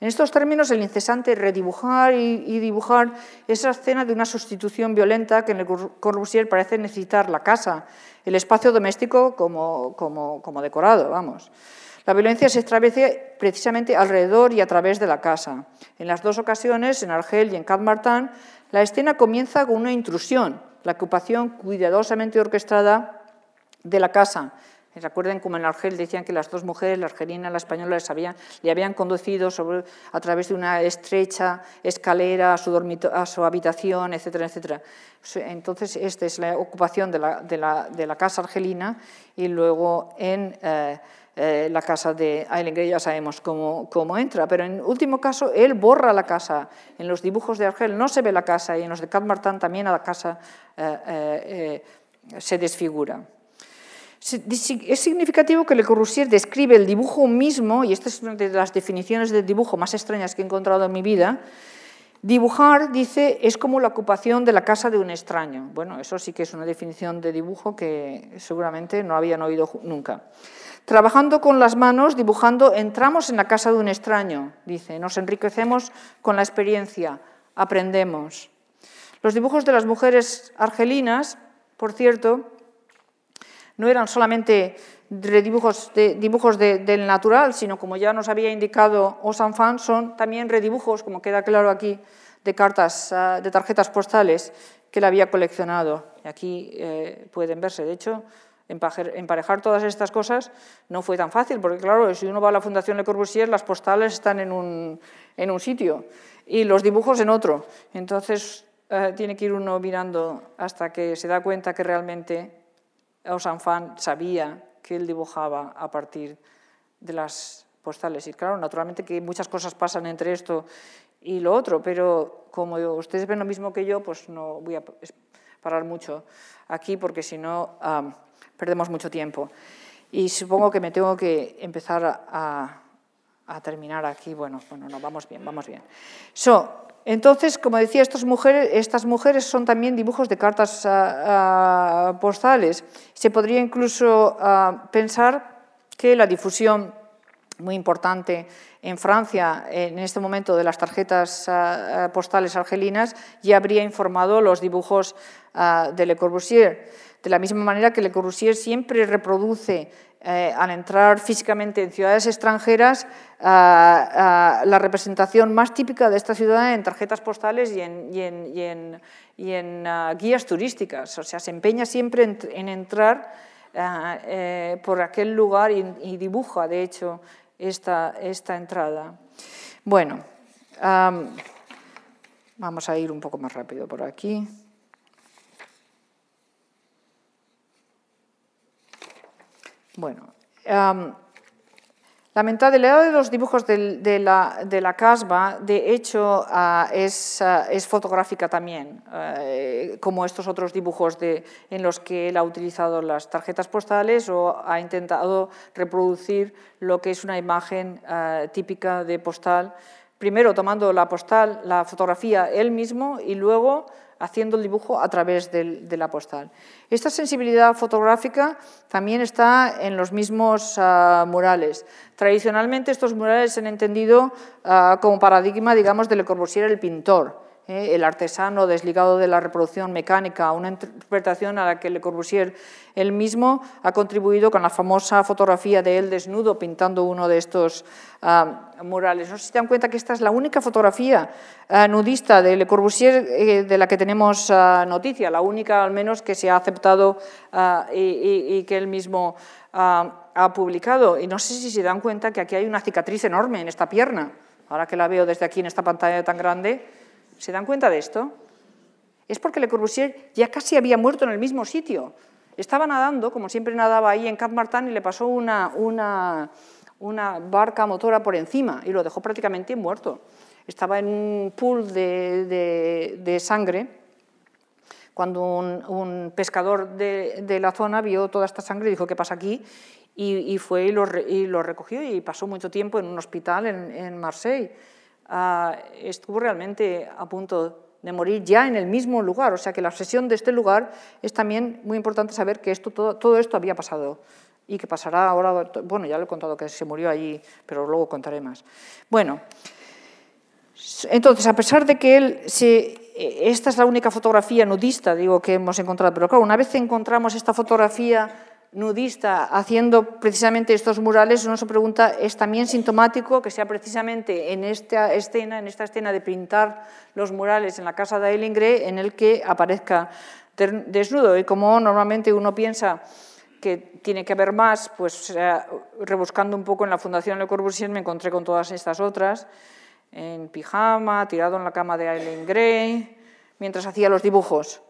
En estos términos, el incesante redibujar y, dibujar esa escena de una sustitución violenta que en el Corbusier parece necesitar la casa, el espacio doméstico como, decorado, vamos. La violencia se establece precisamente alrededor y a través de la casa. En las dos ocasiones, en Argel y en Cap la escena comienza con una intrusión, la ocupación cuidadosamente orquestada de la casa, Recuerden como en Argel decían que las dos mujeres, la argelina y la española, le habían conducido a través de una estrecha escalera a su, habitación, etcétera, etcétera. Entonces, esta es la ocupación de la, casa argelina y luego en eh, eh, la casa de Eilengren ya sabemos cómo, cómo, entra, pero en último caso él borra la casa. En los dibujos de Argel no se ve la casa y en los de Cat Martin también la casa eh, se desfigura. Es significativo que Le Corbusier describe el dibujo mismo, y esta es una de las definiciones de dibujo más extrañas que he encontrado en mi vida. Dibujar, dice, es como la ocupación de la casa de un extraño. Bueno, eso sí que es una definición de dibujo que seguramente no habían oído nunca. Trabajando con las manos, dibujando, entramos en la casa de un extraño, dice, nos enriquecemos con la experiencia, aprendemos. Los dibujos de las mujeres argelinas, por cierto, no eran solamente redibujos de, dibujos del natural, sino como ya nos había indicado Osanfan, son también redibujos, como queda claro aquí, de cartas, ah, de tarjetas postales que él había coleccionado. Aquí eh, pueden verse, de hecho, emparejar todas estas cosas no fue tan fácil, porque claro, si uno va a la Fundación Le Corbusier, las postales están en un, en un sitio y los dibujos en otro. Entonces eh, tiene que ir uno mirando hasta que se da cuenta que realmente Osanfan sabía que él dibujaba a partir de las postales. Y claro, naturalmente que muchas cosas pasan entre esto y lo otro, pero como ustedes ven lo mismo que yo, pues no voy a parar mucho aquí porque si no perdemos mucho tiempo. Y supongo que me tengo que empezar a, a terminar aquí. Bueno, bueno, no, vamos bien, vamos bien. So, entonces, como decía, estas mujeres, son también dibujos de cartas ah, ah, postales. Se podría incluso ah, pensar que la difusión muy importante en Francia en este momento de las tarjetas postales argelinas ya habría informado los dibujos de Le Corbusier. De la misma manera que Le Corbusier siempre reproduce eh, al entrar físicamente en ciudades extranjeras, la representación más típica de esta ciudad en tarjetas postales y en, ah, guías turísticas. O sea, se empeña siempre en, entrar ah, eh, por aquel lugar y, dibuja, de hecho, esta entrada. Bueno, vamos a ir un poco más rápido por aquí. Bueno, la mentalidad de los dibujos de, la, casba, de hecho, ah, es, ah, es, fotográfica también, eh, como estos otros dibujos en los que él ha utilizado las tarjetas postales o ha intentado reproducir lo que es una imagen ah, típica de postal, primero tomando la postal, la fotografía él mismo y luego haciendo el dibujo a través de la postal. Esta sensibilidad fotográfica también está en los mismos ah, murales. Tradicionalmente estos murales se han entendido ah, como paradigma, digamos, de Le Corbusier, el pintor. ¿Eh? el artesano desligado de la reproducción mecánica, una interpretación a la que Le Corbusier él mismo ha contribuido con la famosa fotografía de él desnudo pintando uno de estos ah, murales. No sé si se dan cuenta que esta es la única fotografía ah, nudista de Le Corbusier eh, de la que tenemos ah, noticia, la única al menos que se ha aceptado y, que él mismo ha publicado. Y no sé si se dan cuenta que aquí hay una cicatriz enorme en esta pierna. Ahora que la veo desde aquí en esta pantalla tan grande, ¿Se dan cuenta de esto? Es porque Le Corbusier ya casi había muerto en el mismo sitio. Estaba nadando, como siempre nadaba ahí en Cap Martin, y le pasó una, una, barca motora por encima y lo dejó prácticamente muerto. Estaba en un pool de, de, sangre cuando un, pescador de, de, la zona vio toda esta sangre y dijo, ¿qué pasa aquí? Y, fue y lo, y lo, recogió y pasó mucho tiempo en un hospital en, en Marseille. Ah, estuvo realmente a punto de morir ya en el mismo lugar. O sea que la obsesión de este lugar es también muy importante saber que esto, todo, todo esto había pasado y que pasará ahora, bueno, ya lo he contado que se murió allí, pero luego contaré más. Bueno, entonces, a pesar de que él esta es la única fotografía nudista, digo, que hemos encontrado, pero claro, una vez encontramos esta fotografía nudista haciendo precisamente estos murales, uno se pregunta, ¿es también sintomático que sea precisamente en esta escena, en esta escena de pintar los murales en la casa de Eilingre, en el que aparezca desnudo? Y como normalmente uno piensa que tiene que haber más, pues rebuscando un poco en la Fundación Le Corbusier me encontré con todas estas otras, en pijama, tirado en la cama de Eileen Gray, mientras hacía los dibujos.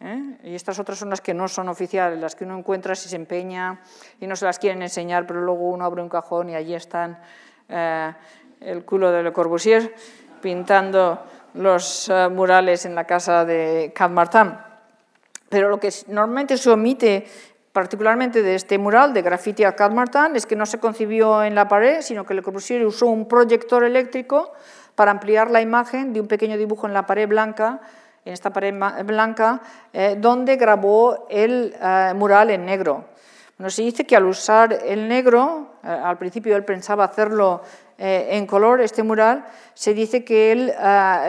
¿Eh? Y estas otras son las que no son oficiales, las que uno encuentra si se empeña y no se las quieren enseñar, pero luego uno abre un cajón y allí están eh, el culo de Le Corbusier pintando los eh, murales en la casa de Cap Martin. Pero lo que normalmente se omite particularmente de este mural de graffiti a Cap Martin es que no se concibió en la pared, sino que Le Corbusier usó un proyector eléctrico para ampliar la imagen de un pequeño dibujo en la pared blanca en esta pared blanca, eh, donde grabó el eh, mural en negro. Bueno, se dice que al usar el negro, eh, al principio él pensaba hacerlo en color, este mural, se dice que él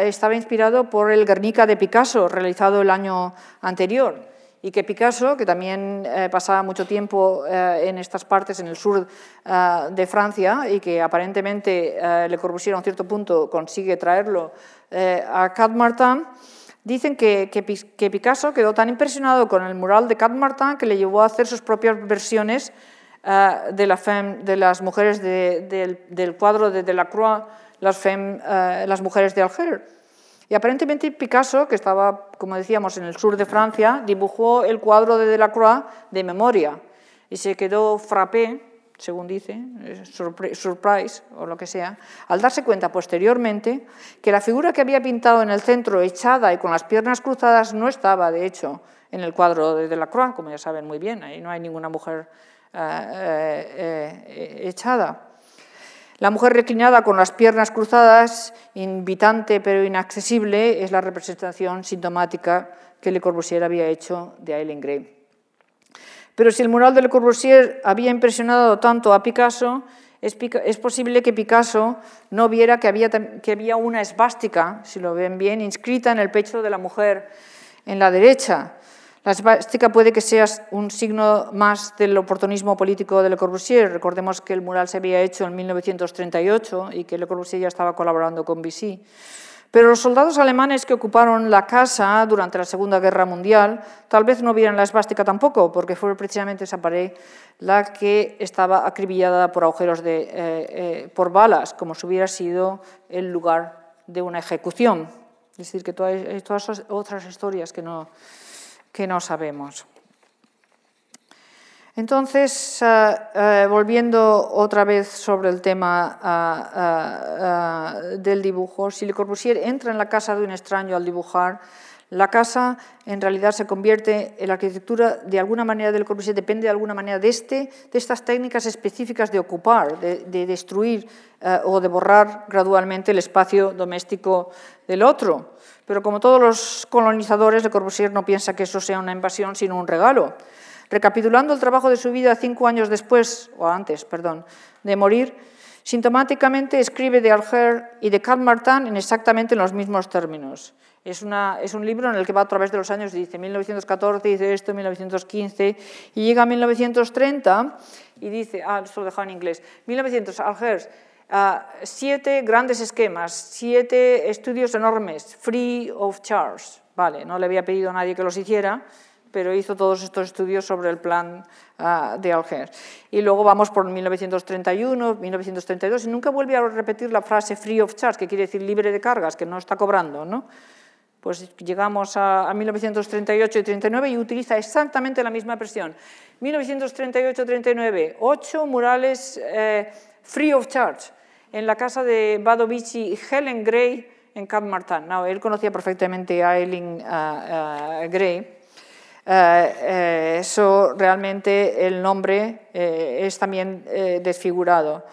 estaba inspirado por el Guernica de Picasso, realizado el año anterior. y que Picasso, que también eh, pasaba mucho tiempo eh, en estas partes, en el sur eh, de Francia, y que aparentemente Le Corbusier a un cierto punto consigue traerlo a Cat dicen que, que, Picasso quedó tan impresionado con el mural de Cat Martin que le llevó a hacer sus propias versiones de, la de las mujeres del, cuadro de Delacroix, las, femme, las mujeres de Alger. Y aparentemente Picasso, que estaba, como decíamos, en el sur de Francia, dibujó el cuadro de Delacroix de memoria y se quedó frappé, según dice, eh, surprise o lo que sea, al darse cuenta posteriormente que la figura que había pintado en el centro, echada y con las piernas cruzadas, no estaba, de hecho, en el cuadro de Delacroix, como ya saben muy bien, ahí no hay ninguna mujer eh, eh, echada. La mujer reclinada con las piernas cruzadas, invitante pero inaccesible, es la representación sintomática que Le Corbusier había hecho de Eileen Gray. Pero si el mural de Le Corbusier había impresionado tanto a Picasso, es, posible que Picasso no viera que había, una esvástica, si lo ven bien, inscrita en el pecho de la mujer en la derecha. La esvástica puede que sea un signo más del oportunismo político de Le Corbusier. Recordemos que el mural se había hecho en 1938 y que Le Corbusier ya estaba colaborando con Vichy. Pero los soldados alemanes que ocuparon la casa durante la Segunda Guerra Mundial tal vez no vieran la esvástica tampoco, porque fue precisamente esa pared la que estaba acribillada por agujeros de, eh, eh, por balas, como si hubiera sido el lugar de una ejecución. Es decir, que hay todas otras historias que no, que no sabemos. Entonces, eh, eh, volviendo otra vez sobre el tema eh, del dibujo, si Le Corbusier entra en la casa de un extraño al dibujar, la casa en realidad se convierte en la arquitectura de alguna manera del Corbusier, depende de alguna manera de, este, de estas técnicas específicas de ocupar, de destruir o de borrar gradualmente el espacio doméstico del otro. Pero como todos los colonizadores, Le Corbusier no piensa que eso sea una invasión, sino un regalo. Recapitulando el trabajo de su vida cinco años después, o antes, perdón, de morir, sintomáticamente escribe de Alger y de Cat Martin en exactamente los mismos términos. Es, un libro en el que va a través de los años, dice 1914, dice esto, 1915, y llega a 1930 y dice, ah, esto lo dejado en inglés, 1900, Alger, siete grandes esquemas, siete estudios enormes, free of charge. Vale, no le había pedido a nadie que los hiciera, pero hizo todos estos estudios sobre el plan ah, de Alger. Y luego vamos por 1931, 1932, y nunca vuelve a repetir la frase free of charge, que quiere decir libre de cargas, que no está cobrando, ¿no? Pues llegamos a, 1938 y 39 y utiliza exactamente la misma expresión. 1938-39, ocho murales eh, free of charge en la casa de Badovici Helen Gray en Cap Martin. él conocía perfectamente a Eileen uh, uh, Gray. Uh, eso realmente el nombre es también desfigurado.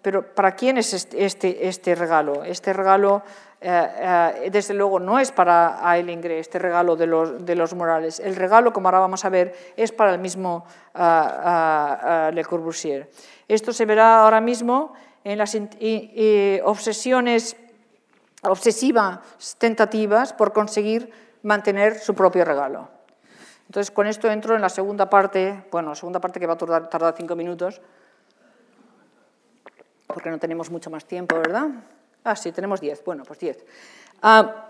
pero ¿para quién es este, este, regalo? Este regalo, desde luego, no es para Eileen Gray, este regalo de los, de los morales. El regalo, como ahora vamos a ver, es para el mismo Le Corbusier. Esto se verá ahora mismo en las obsesiones obsesivas tentativas por conseguir mantener su propio regalo. Entonces, con esto entro en la segunda parte, bueno, la segunda parte que va a tardar, cinco minutos, porque no tenemos mucho más tiempo, ¿verdad? Ah, sí, tenemos diez. Bueno, pues diez. Ah,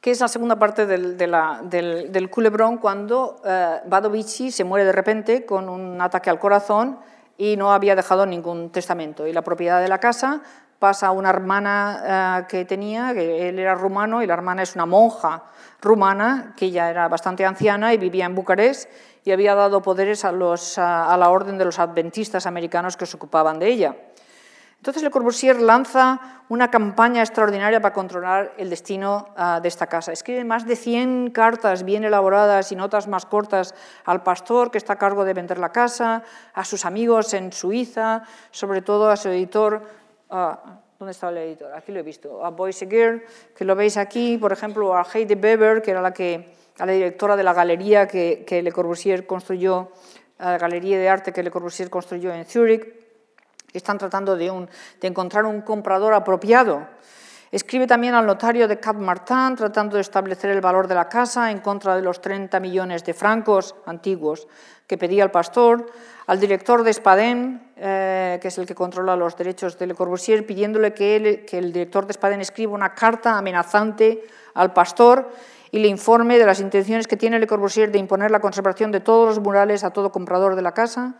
que es la segunda parte del, del, culebrón cuando eh, Badovici se muere de repente con un ataque al corazón y no había dejado ningún testamento. Y la propiedad de la casa pasa a una hermana eh, que tenía, que él era rumano y la hermana es una monja rumana que ya era bastante anciana y vivía en Bucarest y había dado poderes a, los, a la orden de los adventistas americanos que se ocupaban de ella. Entonces Le Corbusier lanza una campaña extraordinaria para controlar el destino ah, de esta casa. Escribe más de 100 cartas bien elaboradas y notas más cortas al pastor que está a cargo de vender la casa, a sus amigos en Suiza, sobre todo a su editor. Ah, ¿Dónde está el editor? Aquí lo he visto. A Boyce Girl, que lo veis aquí, por ejemplo, a Heidi Weber, que era la, que, la directora de la galería que, que Le Corbusier construyó, la galería de arte que Le Corbusier construyó en Zúrich están tratando de, encontrar un comprador apropiado. Escribe también al notario de Cap Martin tratando de establecer el valor de la casa en contra de los 30 millones de francos antiguos que pedía el pastor, al director de Spaden, eh, que es el que controla los derechos de Le Corbusier, pidiéndole que, el director de Spaden escriba una carta amenazante al pastor y le informe de las intenciones que tiene Le Corbusier de imponer la conservación de todos los murales a todo comprador de la casa.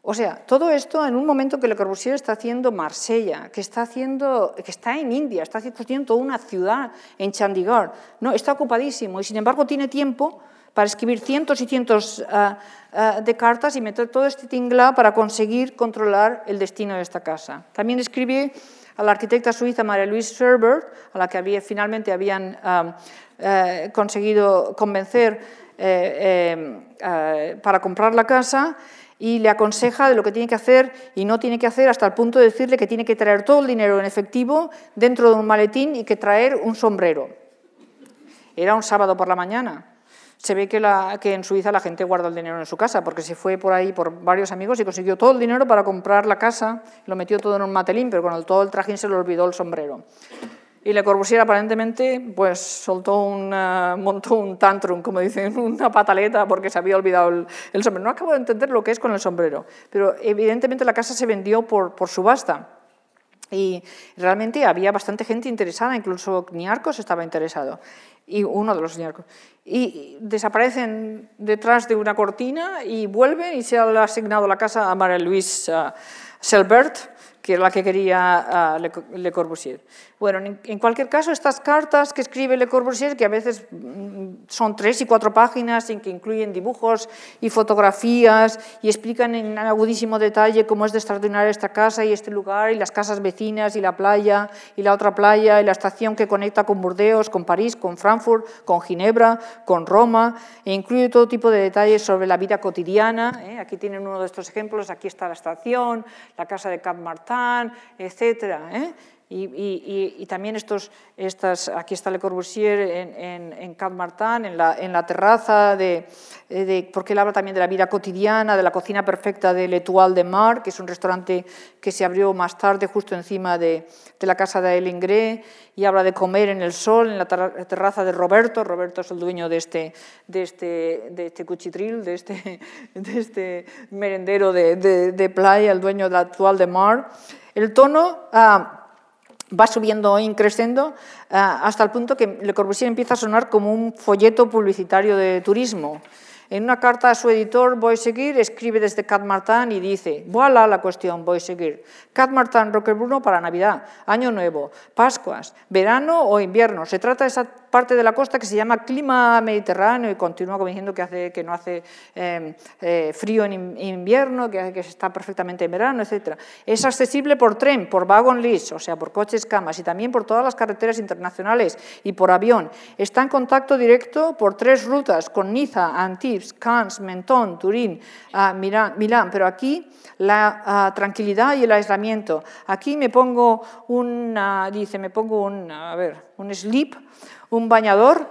O sea, todo esto en un momento que Le Corbusier está haciendo Marsella, que está, haciendo, que está en India, está haciendo una ciudad en Chandigarh. No, está ocupadísimo y sin embargo tiene tiempo para escribir cientos y cientos ah, ah, de cartas y meter todo este tinglá para conseguir controlar el destino de esta casa. También escribe a la arquitecta suiza María Luise Scherbert, a la que había, finalmente habían ah, eh, conseguido convencer eh, eh, para comprar la casa, y le aconseja de lo que tiene que hacer y no tiene que hacer hasta el punto de decirle que tiene que traer todo el dinero en efectivo dentro de un maletín y que traer un sombrero. Era un sábado por la mañana. Se ve que, en Suiza la gente guarda el dinero en su casa, porque se fue por ahí por varios amigos y consiguió todo el dinero para comprar la casa, lo metió todo en un matelín, pero con todo el trajín se le olvidó el sombrero. Y Le Corbusier aparentemente pues, soltó montó un tantrum, como dicen, una pataleta porque se había olvidado el, sombrero. No acabo de entender lo que es con el sombrero, pero evidentemente la casa se vendió por subasta. Y realmente había bastante gente interesada, incluso Niarcos estaba interesado, y uno de los Niarcos. Y desaparecen detrás de una cortina y vuelven y se ha asignado la casa a María Luis Selbert, que es la que quería uh, Le, Corbusier. Bueno, en, cualquier caso, estas cartas que escribe Le Corbusier, que a veces mm, son tres y cuatro páginas, en que incluyen dibujos y fotografías y explican en agudísimo detalle cómo es de extraordinaria esta casa y este lugar y las casas vecinas y la playa y la otra playa y la estación que conecta con Burdeos, con París, con Frankfurt, con Ginebra, con Roma, e incluye todo tipo de detalles sobre la vida cotidiana. ¿eh? Aquí tienen uno de estos ejemplos, aquí está la estación, la casa de Cap Martin, etcétera. ¿eh? Y, también estos, estas, aquí está Le Corbusier en, en, Cap Martin, en la, en la terraza, de, de, porque él habla también de la vida cotidiana, de la cocina perfecta de L'Etoile de Mar, que es un restaurante que se abrió más tarde justo encima de, de la casa de Elingré, y habla de comer en el sol, en la terraza de Roberto. Roberto es el dueño de este, de este, de este cuchitril, de este, de este merendero de, de, playa, el dueño de L'Etoile de Mar. El tono... Ah, va subiendo y creciendo eh, hasta el punto que Le Corbusier empieza a sonar como un folleto publicitario de turismo. En una carta a su editor, seguir escribe desde Cat Martin y dice, voilà la cuestión, seguir. Cat Martin, Roquebrune para Navidad, Año Nuevo, Pascuas, verano o invierno. Se trata de esa parte de la costa que se llama clima mediterráneo y continúa diciendo que, hace, que no hace em, eh, frío en invierno, que, está perfectamente en verano, etc. Es accesible por tren, por wagon list, o sea, por coches camas y también por todas las carreteras internacionales y por avión. Está en contacto directo por tres rutas con Niza, Antibes, Cannes, Menton, Turín, uh, Milán, pero aquí la ah, tranquilidad y el aislamiento. Aquí me pongo un, dice, me pongo un, a ver, un sleep un bañador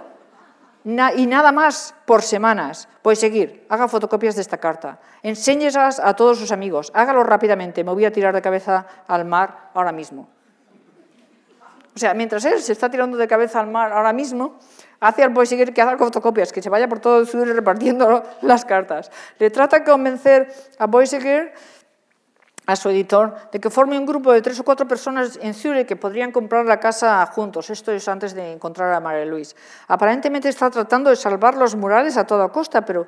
y nada más por semanas. A seguir, haga fotocopias de esta carta, enséñelas a todos sus amigos, hágalo rápidamente, me voy a tirar de cabeza al mar ahora mismo. O sea, mientras él se está tirando de cabeza al mar ahora mismo, hace al seguir que haga fotocopias, que se vaya por todo el sur repartiendo las cartas. Le trata de convencer a Boiseguer a su editor de que forme un grupo de tres o cuatro personas en Zurich que podrían comprar la casa juntos. Esto es antes de encontrar a María Luis. Aparentemente está tratando de salvar los murales a toda costa, pero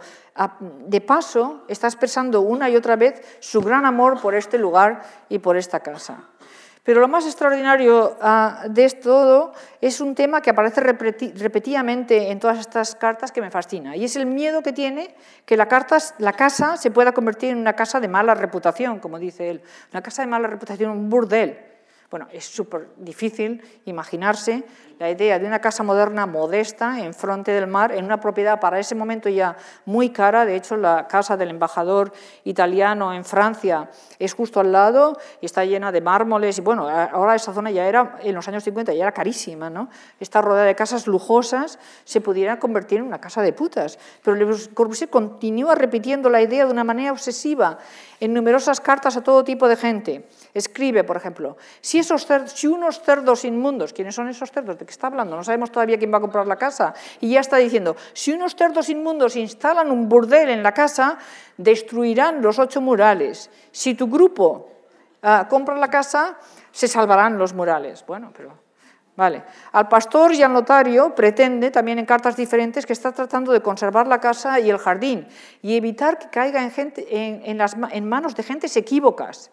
de paso está expresando una y otra vez su gran amor por este lugar y por esta casa. Pero lo más extraordinario ah, de todo es un tema que aparece repetidamente en todas estas cartas que me fascina, y es el miedo que tiene que la, la casa se pueda convertir en una casa de mala reputación, como dice él, una casa de mala reputación, un burdel. Bueno, es súper difícil imaginarse la idea de una casa moderna modesta en frente del mar, en una propiedad para ese momento ya muy cara. De hecho, la casa del embajador italiano en Francia es justo al lado y está llena de mármoles. Y bueno, ahora esa zona ya era, en los años 50, ya era carísima. ¿no? Esta rodeada de casas lujosas se pudiera convertir en una casa de putas. Pero Le Corbusier continúa repitiendo la idea de una manera obsesiva en numerosas cartas a todo tipo de gente. Escribe, por ejemplo, si esos cerdos, si unos cerdos inmundos, ¿quiénes son esos cerdos? ¿De está hablando? No sabemos todavía quién va a comprar la casa. Y ya está diciendo, si unos cerdos inmundos instalan un burdel en la casa, destruirán los ocho murales. Si tu grupo ah, compra la casa, se salvarán los murales. Bueno, pero Vale. Al pastor y al notario pretende, también en cartas diferentes, que está tratando de conservar la casa y el jardín y evitar que caiga en, en manos de gentes equívocas.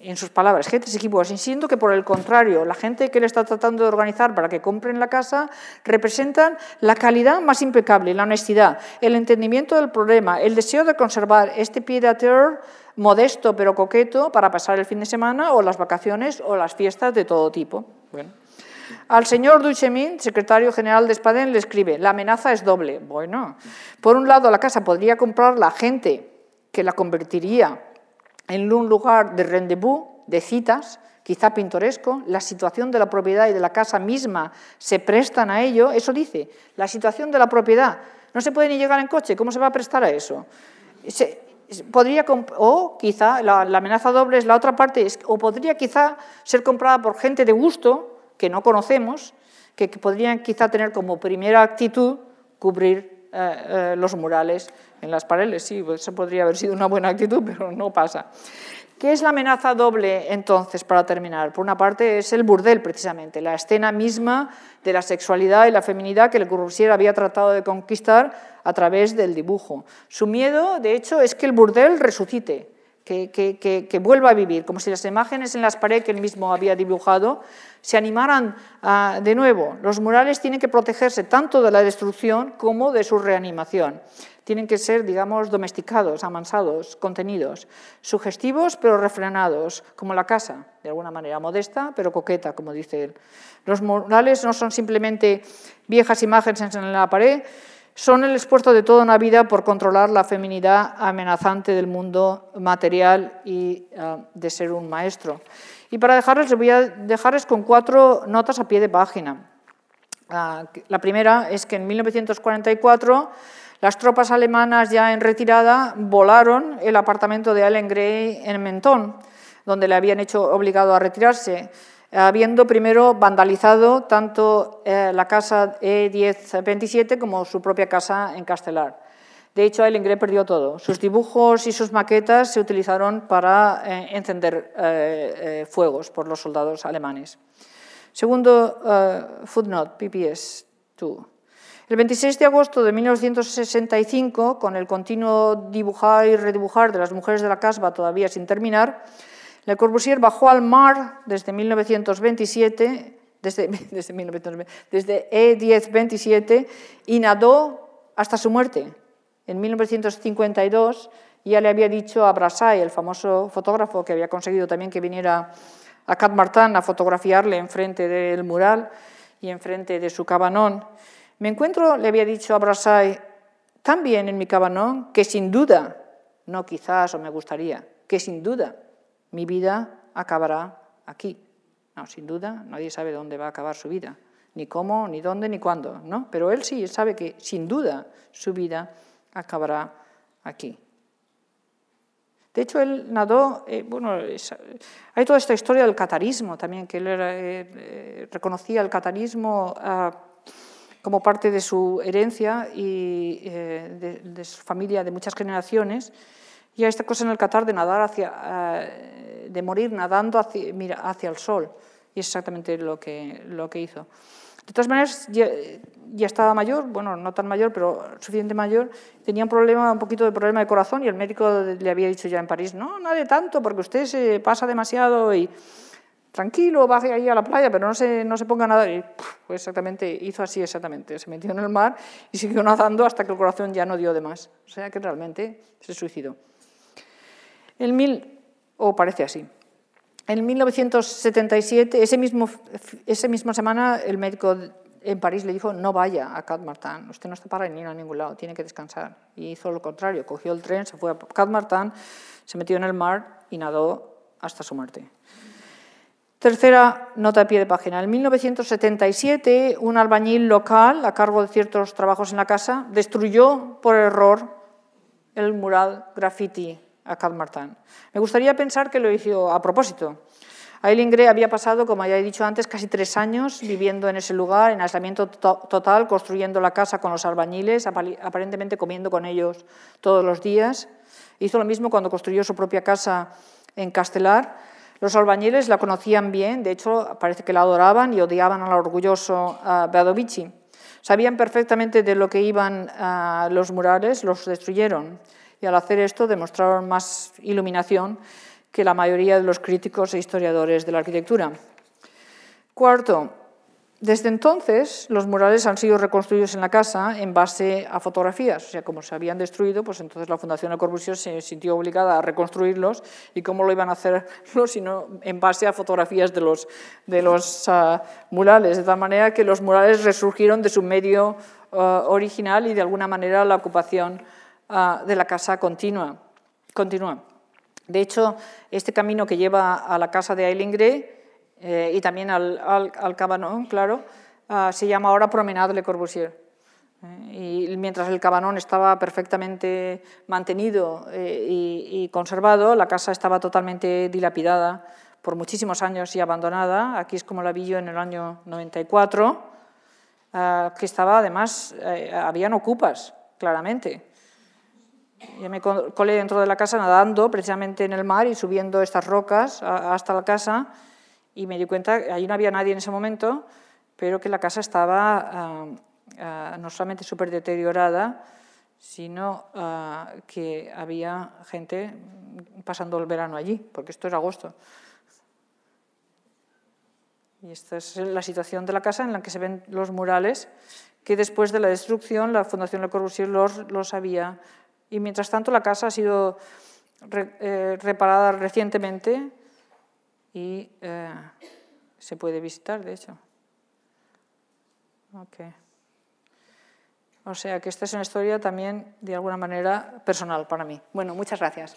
En sus palabras, gentes equívocas, insistiendo que por el contrario, la gente que le está tratando de organizar para que compren la casa representan la calidad más impecable, la honestidad, el entendimiento del problema, el deseo de conservar este pied à terre modesto pero coqueto para pasar el fin de semana o las vacaciones o las fiestas de todo tipo. Bueno. Al señor Duchemin, secretario general de Spaden, le escribe, la amenaza es doble. Bueno, por un lado la casa podría comprar la gente que la convertiría en un lugar de rendezvous, de citas, quizá pintoresco, la situación de la propiedad y de la casa misma se prestan a ello, eso dice, la situación de la propiedad. No se puede ni llegar en coche, ¿cómo se va a prestar a eso? podría o quizá la, amenaza doble es la otra parte, o podría quizá ser comprada por gente de gusto que no conocemos, que, podrían quizá tener como primera actitud cubrir eh, eh, los murales en las paredes. Sí, pues eso podría haber sido una buena actitud, pero no pasa. ¿Qué es la amenaza doble entonces, para terminar? Por una parte es el burdel, precisamente, la escena misma de la sexualidad y la feminidad que Le Corbusier había tratado de conquistar a través del dibujo. Su miedo, de hecho, es que el burdel resucite, que, vuelva a vivir, como si las imágenes en las paredes que él mismo había dibujado se animaran de nuevo. Los murales tienen que protegerse tanto de la destrucción como de su reanimación. Tienen que ser, digamos, domesticados, amansados, contenidos, sugestivos pero refrenados, como la casa, de alguna manera modesta pero coqueta, como dice él. Los murales no son simplemente viejas imágenes en la pared, son el esfuerzo de toda una vida por controlar la feminidad amenazante del mundo material y ah, de ser un maestro. Y para dejarles, voy a dejarles con cuatro notas a pie de página. Ah, la primera es que en 1944 las tropas alemanas ya en retirada volaron el apartamento de Allen Gray en Mentón, donde le habían hecho obligado a retirarse habiendo primero vandalizado tanto eh, la casa E1027 como su propia casa en Castelar. De hecho, el Ingré perdió todo. Sus dibujos y sus maquetas se utilizaron para eh, encender eh, fuegos por los soldados alemanes. Segundo footnote, PPS 2. El 26 de agosto de 1965, con el continuo dibujar y redibujar de las mujeres de la casba todavía sin terminar, le Corbusier bajó al mar desde 1927, desde, desde, desde E1027 y nadó hasta su muerte. En 1952 ya le había dicho a Brassai, el famoso fotógrafo que había conseguido también que viniera a Cat Martin a fotografiarle enfrente del mural y enfrente de su cabanón. Me encuentro, le había dicho a Brassai, también en mi cabanón, que sin duda, no quizás o me gustaría, que sin duda mi vida acabará aquí. No, sin duda, nadie sabe dónde va a acabar su vida, ni cómo, ni dónde, ni cuándo, ¿no? Pero él sí sabe que sin duda su vida acabará aquí. De hecho, él nadó, eh, bueno, hay toda esta historia del catarismo también, que él eh, eh, reconocía el catarismo ah, como parte de su herencia y de, su familia de muchas generaciones. Y esta cosa en el Qatar de nadar hacia, eh, de morir nadando hacia, mira, hacia el sol. Y es exactamente lo que, hizo. De todas maneras, ya, estaba mayor, bueno, no tan mayor, pero suficiente mayor, tenía un problema, un poquito de problema de corazón y el médico le había dicho ya en París, no, de tanto, porque usted se pasa demasiado y tranquilo, baje ahí a la playa, pero no se, no se ponga a nadar. Y exactamente, hizo así exactamente, se metió en el mar y siguió nadando hasta que el corazón ya no dio de más. O sea que realmente se suicidó. En mil, o parece así. En 1977, ese mismo, esa misma semana, el médico en París le dijo, no vaya a Cat Martin, usted no está para ir a ningún lado, tiene que descansar. Y hizo lo contrario, cogió el tren, se fue a Cat Martin, se metió en el mar y nadó hasta su muerte. Tercera nota de pie de página. En 1977, un albañil local, a cargo de ciertos trabajos en la casa, destruyó por error el mural graffiti a Cat Martin. Me gustaría pensar que lo hizo a propósito. Aileen Gray había pasado, como ya he dicho antes, casi tres años viviendo en ese lugar, en aislamiento total, construyendo la casa con los albañiles, aparentemente comiendo con ellos todos los días. Hizo lo mismo cuando construyó su propia casa en Castelar. Los albañiles la conocían bien, de hecho parece que la adoraban y odiaban al orgulloso Beadovici. Sabían perfectamente de lo que iban los murales, los destruyeron y al hacer esto demostraron más iluminación que la mayoría de los críticos e historiadores de la arquitectura. Cuarto, desde entonces los murales han sido reconstruidos en la casa en base a fotografías, o sea, como se habían destruido, pues entonces la Fundación Le Corbusier se sintió obligada a reconstruirlos. Y cómo lo iban a hacerlo sino en base a fotografías de los, de los ah, murales, de tal manera que los murales resurgieron de su medio ah, original y de alguna manera la ocupación ah, de la casa continua. continua. De hecho, este camino que lleva a la casa de Aileen eh, y también al, al, Cabanón, claro, ah, se llama ahora Promenade Le Corbusier. Eh, y mientras el cabanón estaba perfectamente mantenido eh, y, conservado, la casa estaba totalmente dilapidada por muchísimos años y abandonada. Aquí es como la vi yo en el año 94, ah, que estaba además, habían ocupas, claramente. Yo me colé dentro de la casa nadando precisamente en el mar y subiendo estas rocas hasta la casa y me di cuenta que ahí no había nadie en ese momento, pero que la casa estaba ah, ah, no solamente súper deteriorada, sino ah, que había gente pasando el verano allí, porque esto es agosto. Y esta es la situación de la casa en la que se ven los murales que después de la destrucción la Fundación Le Corbusier los, los había y mientras tanto la casa ha sido eh, reparada recientemente y eh, se puede visitar, de hecho. Okay. O sea que esta es una historia también de alguna manera personal para mí. Bueno, muchas gracias.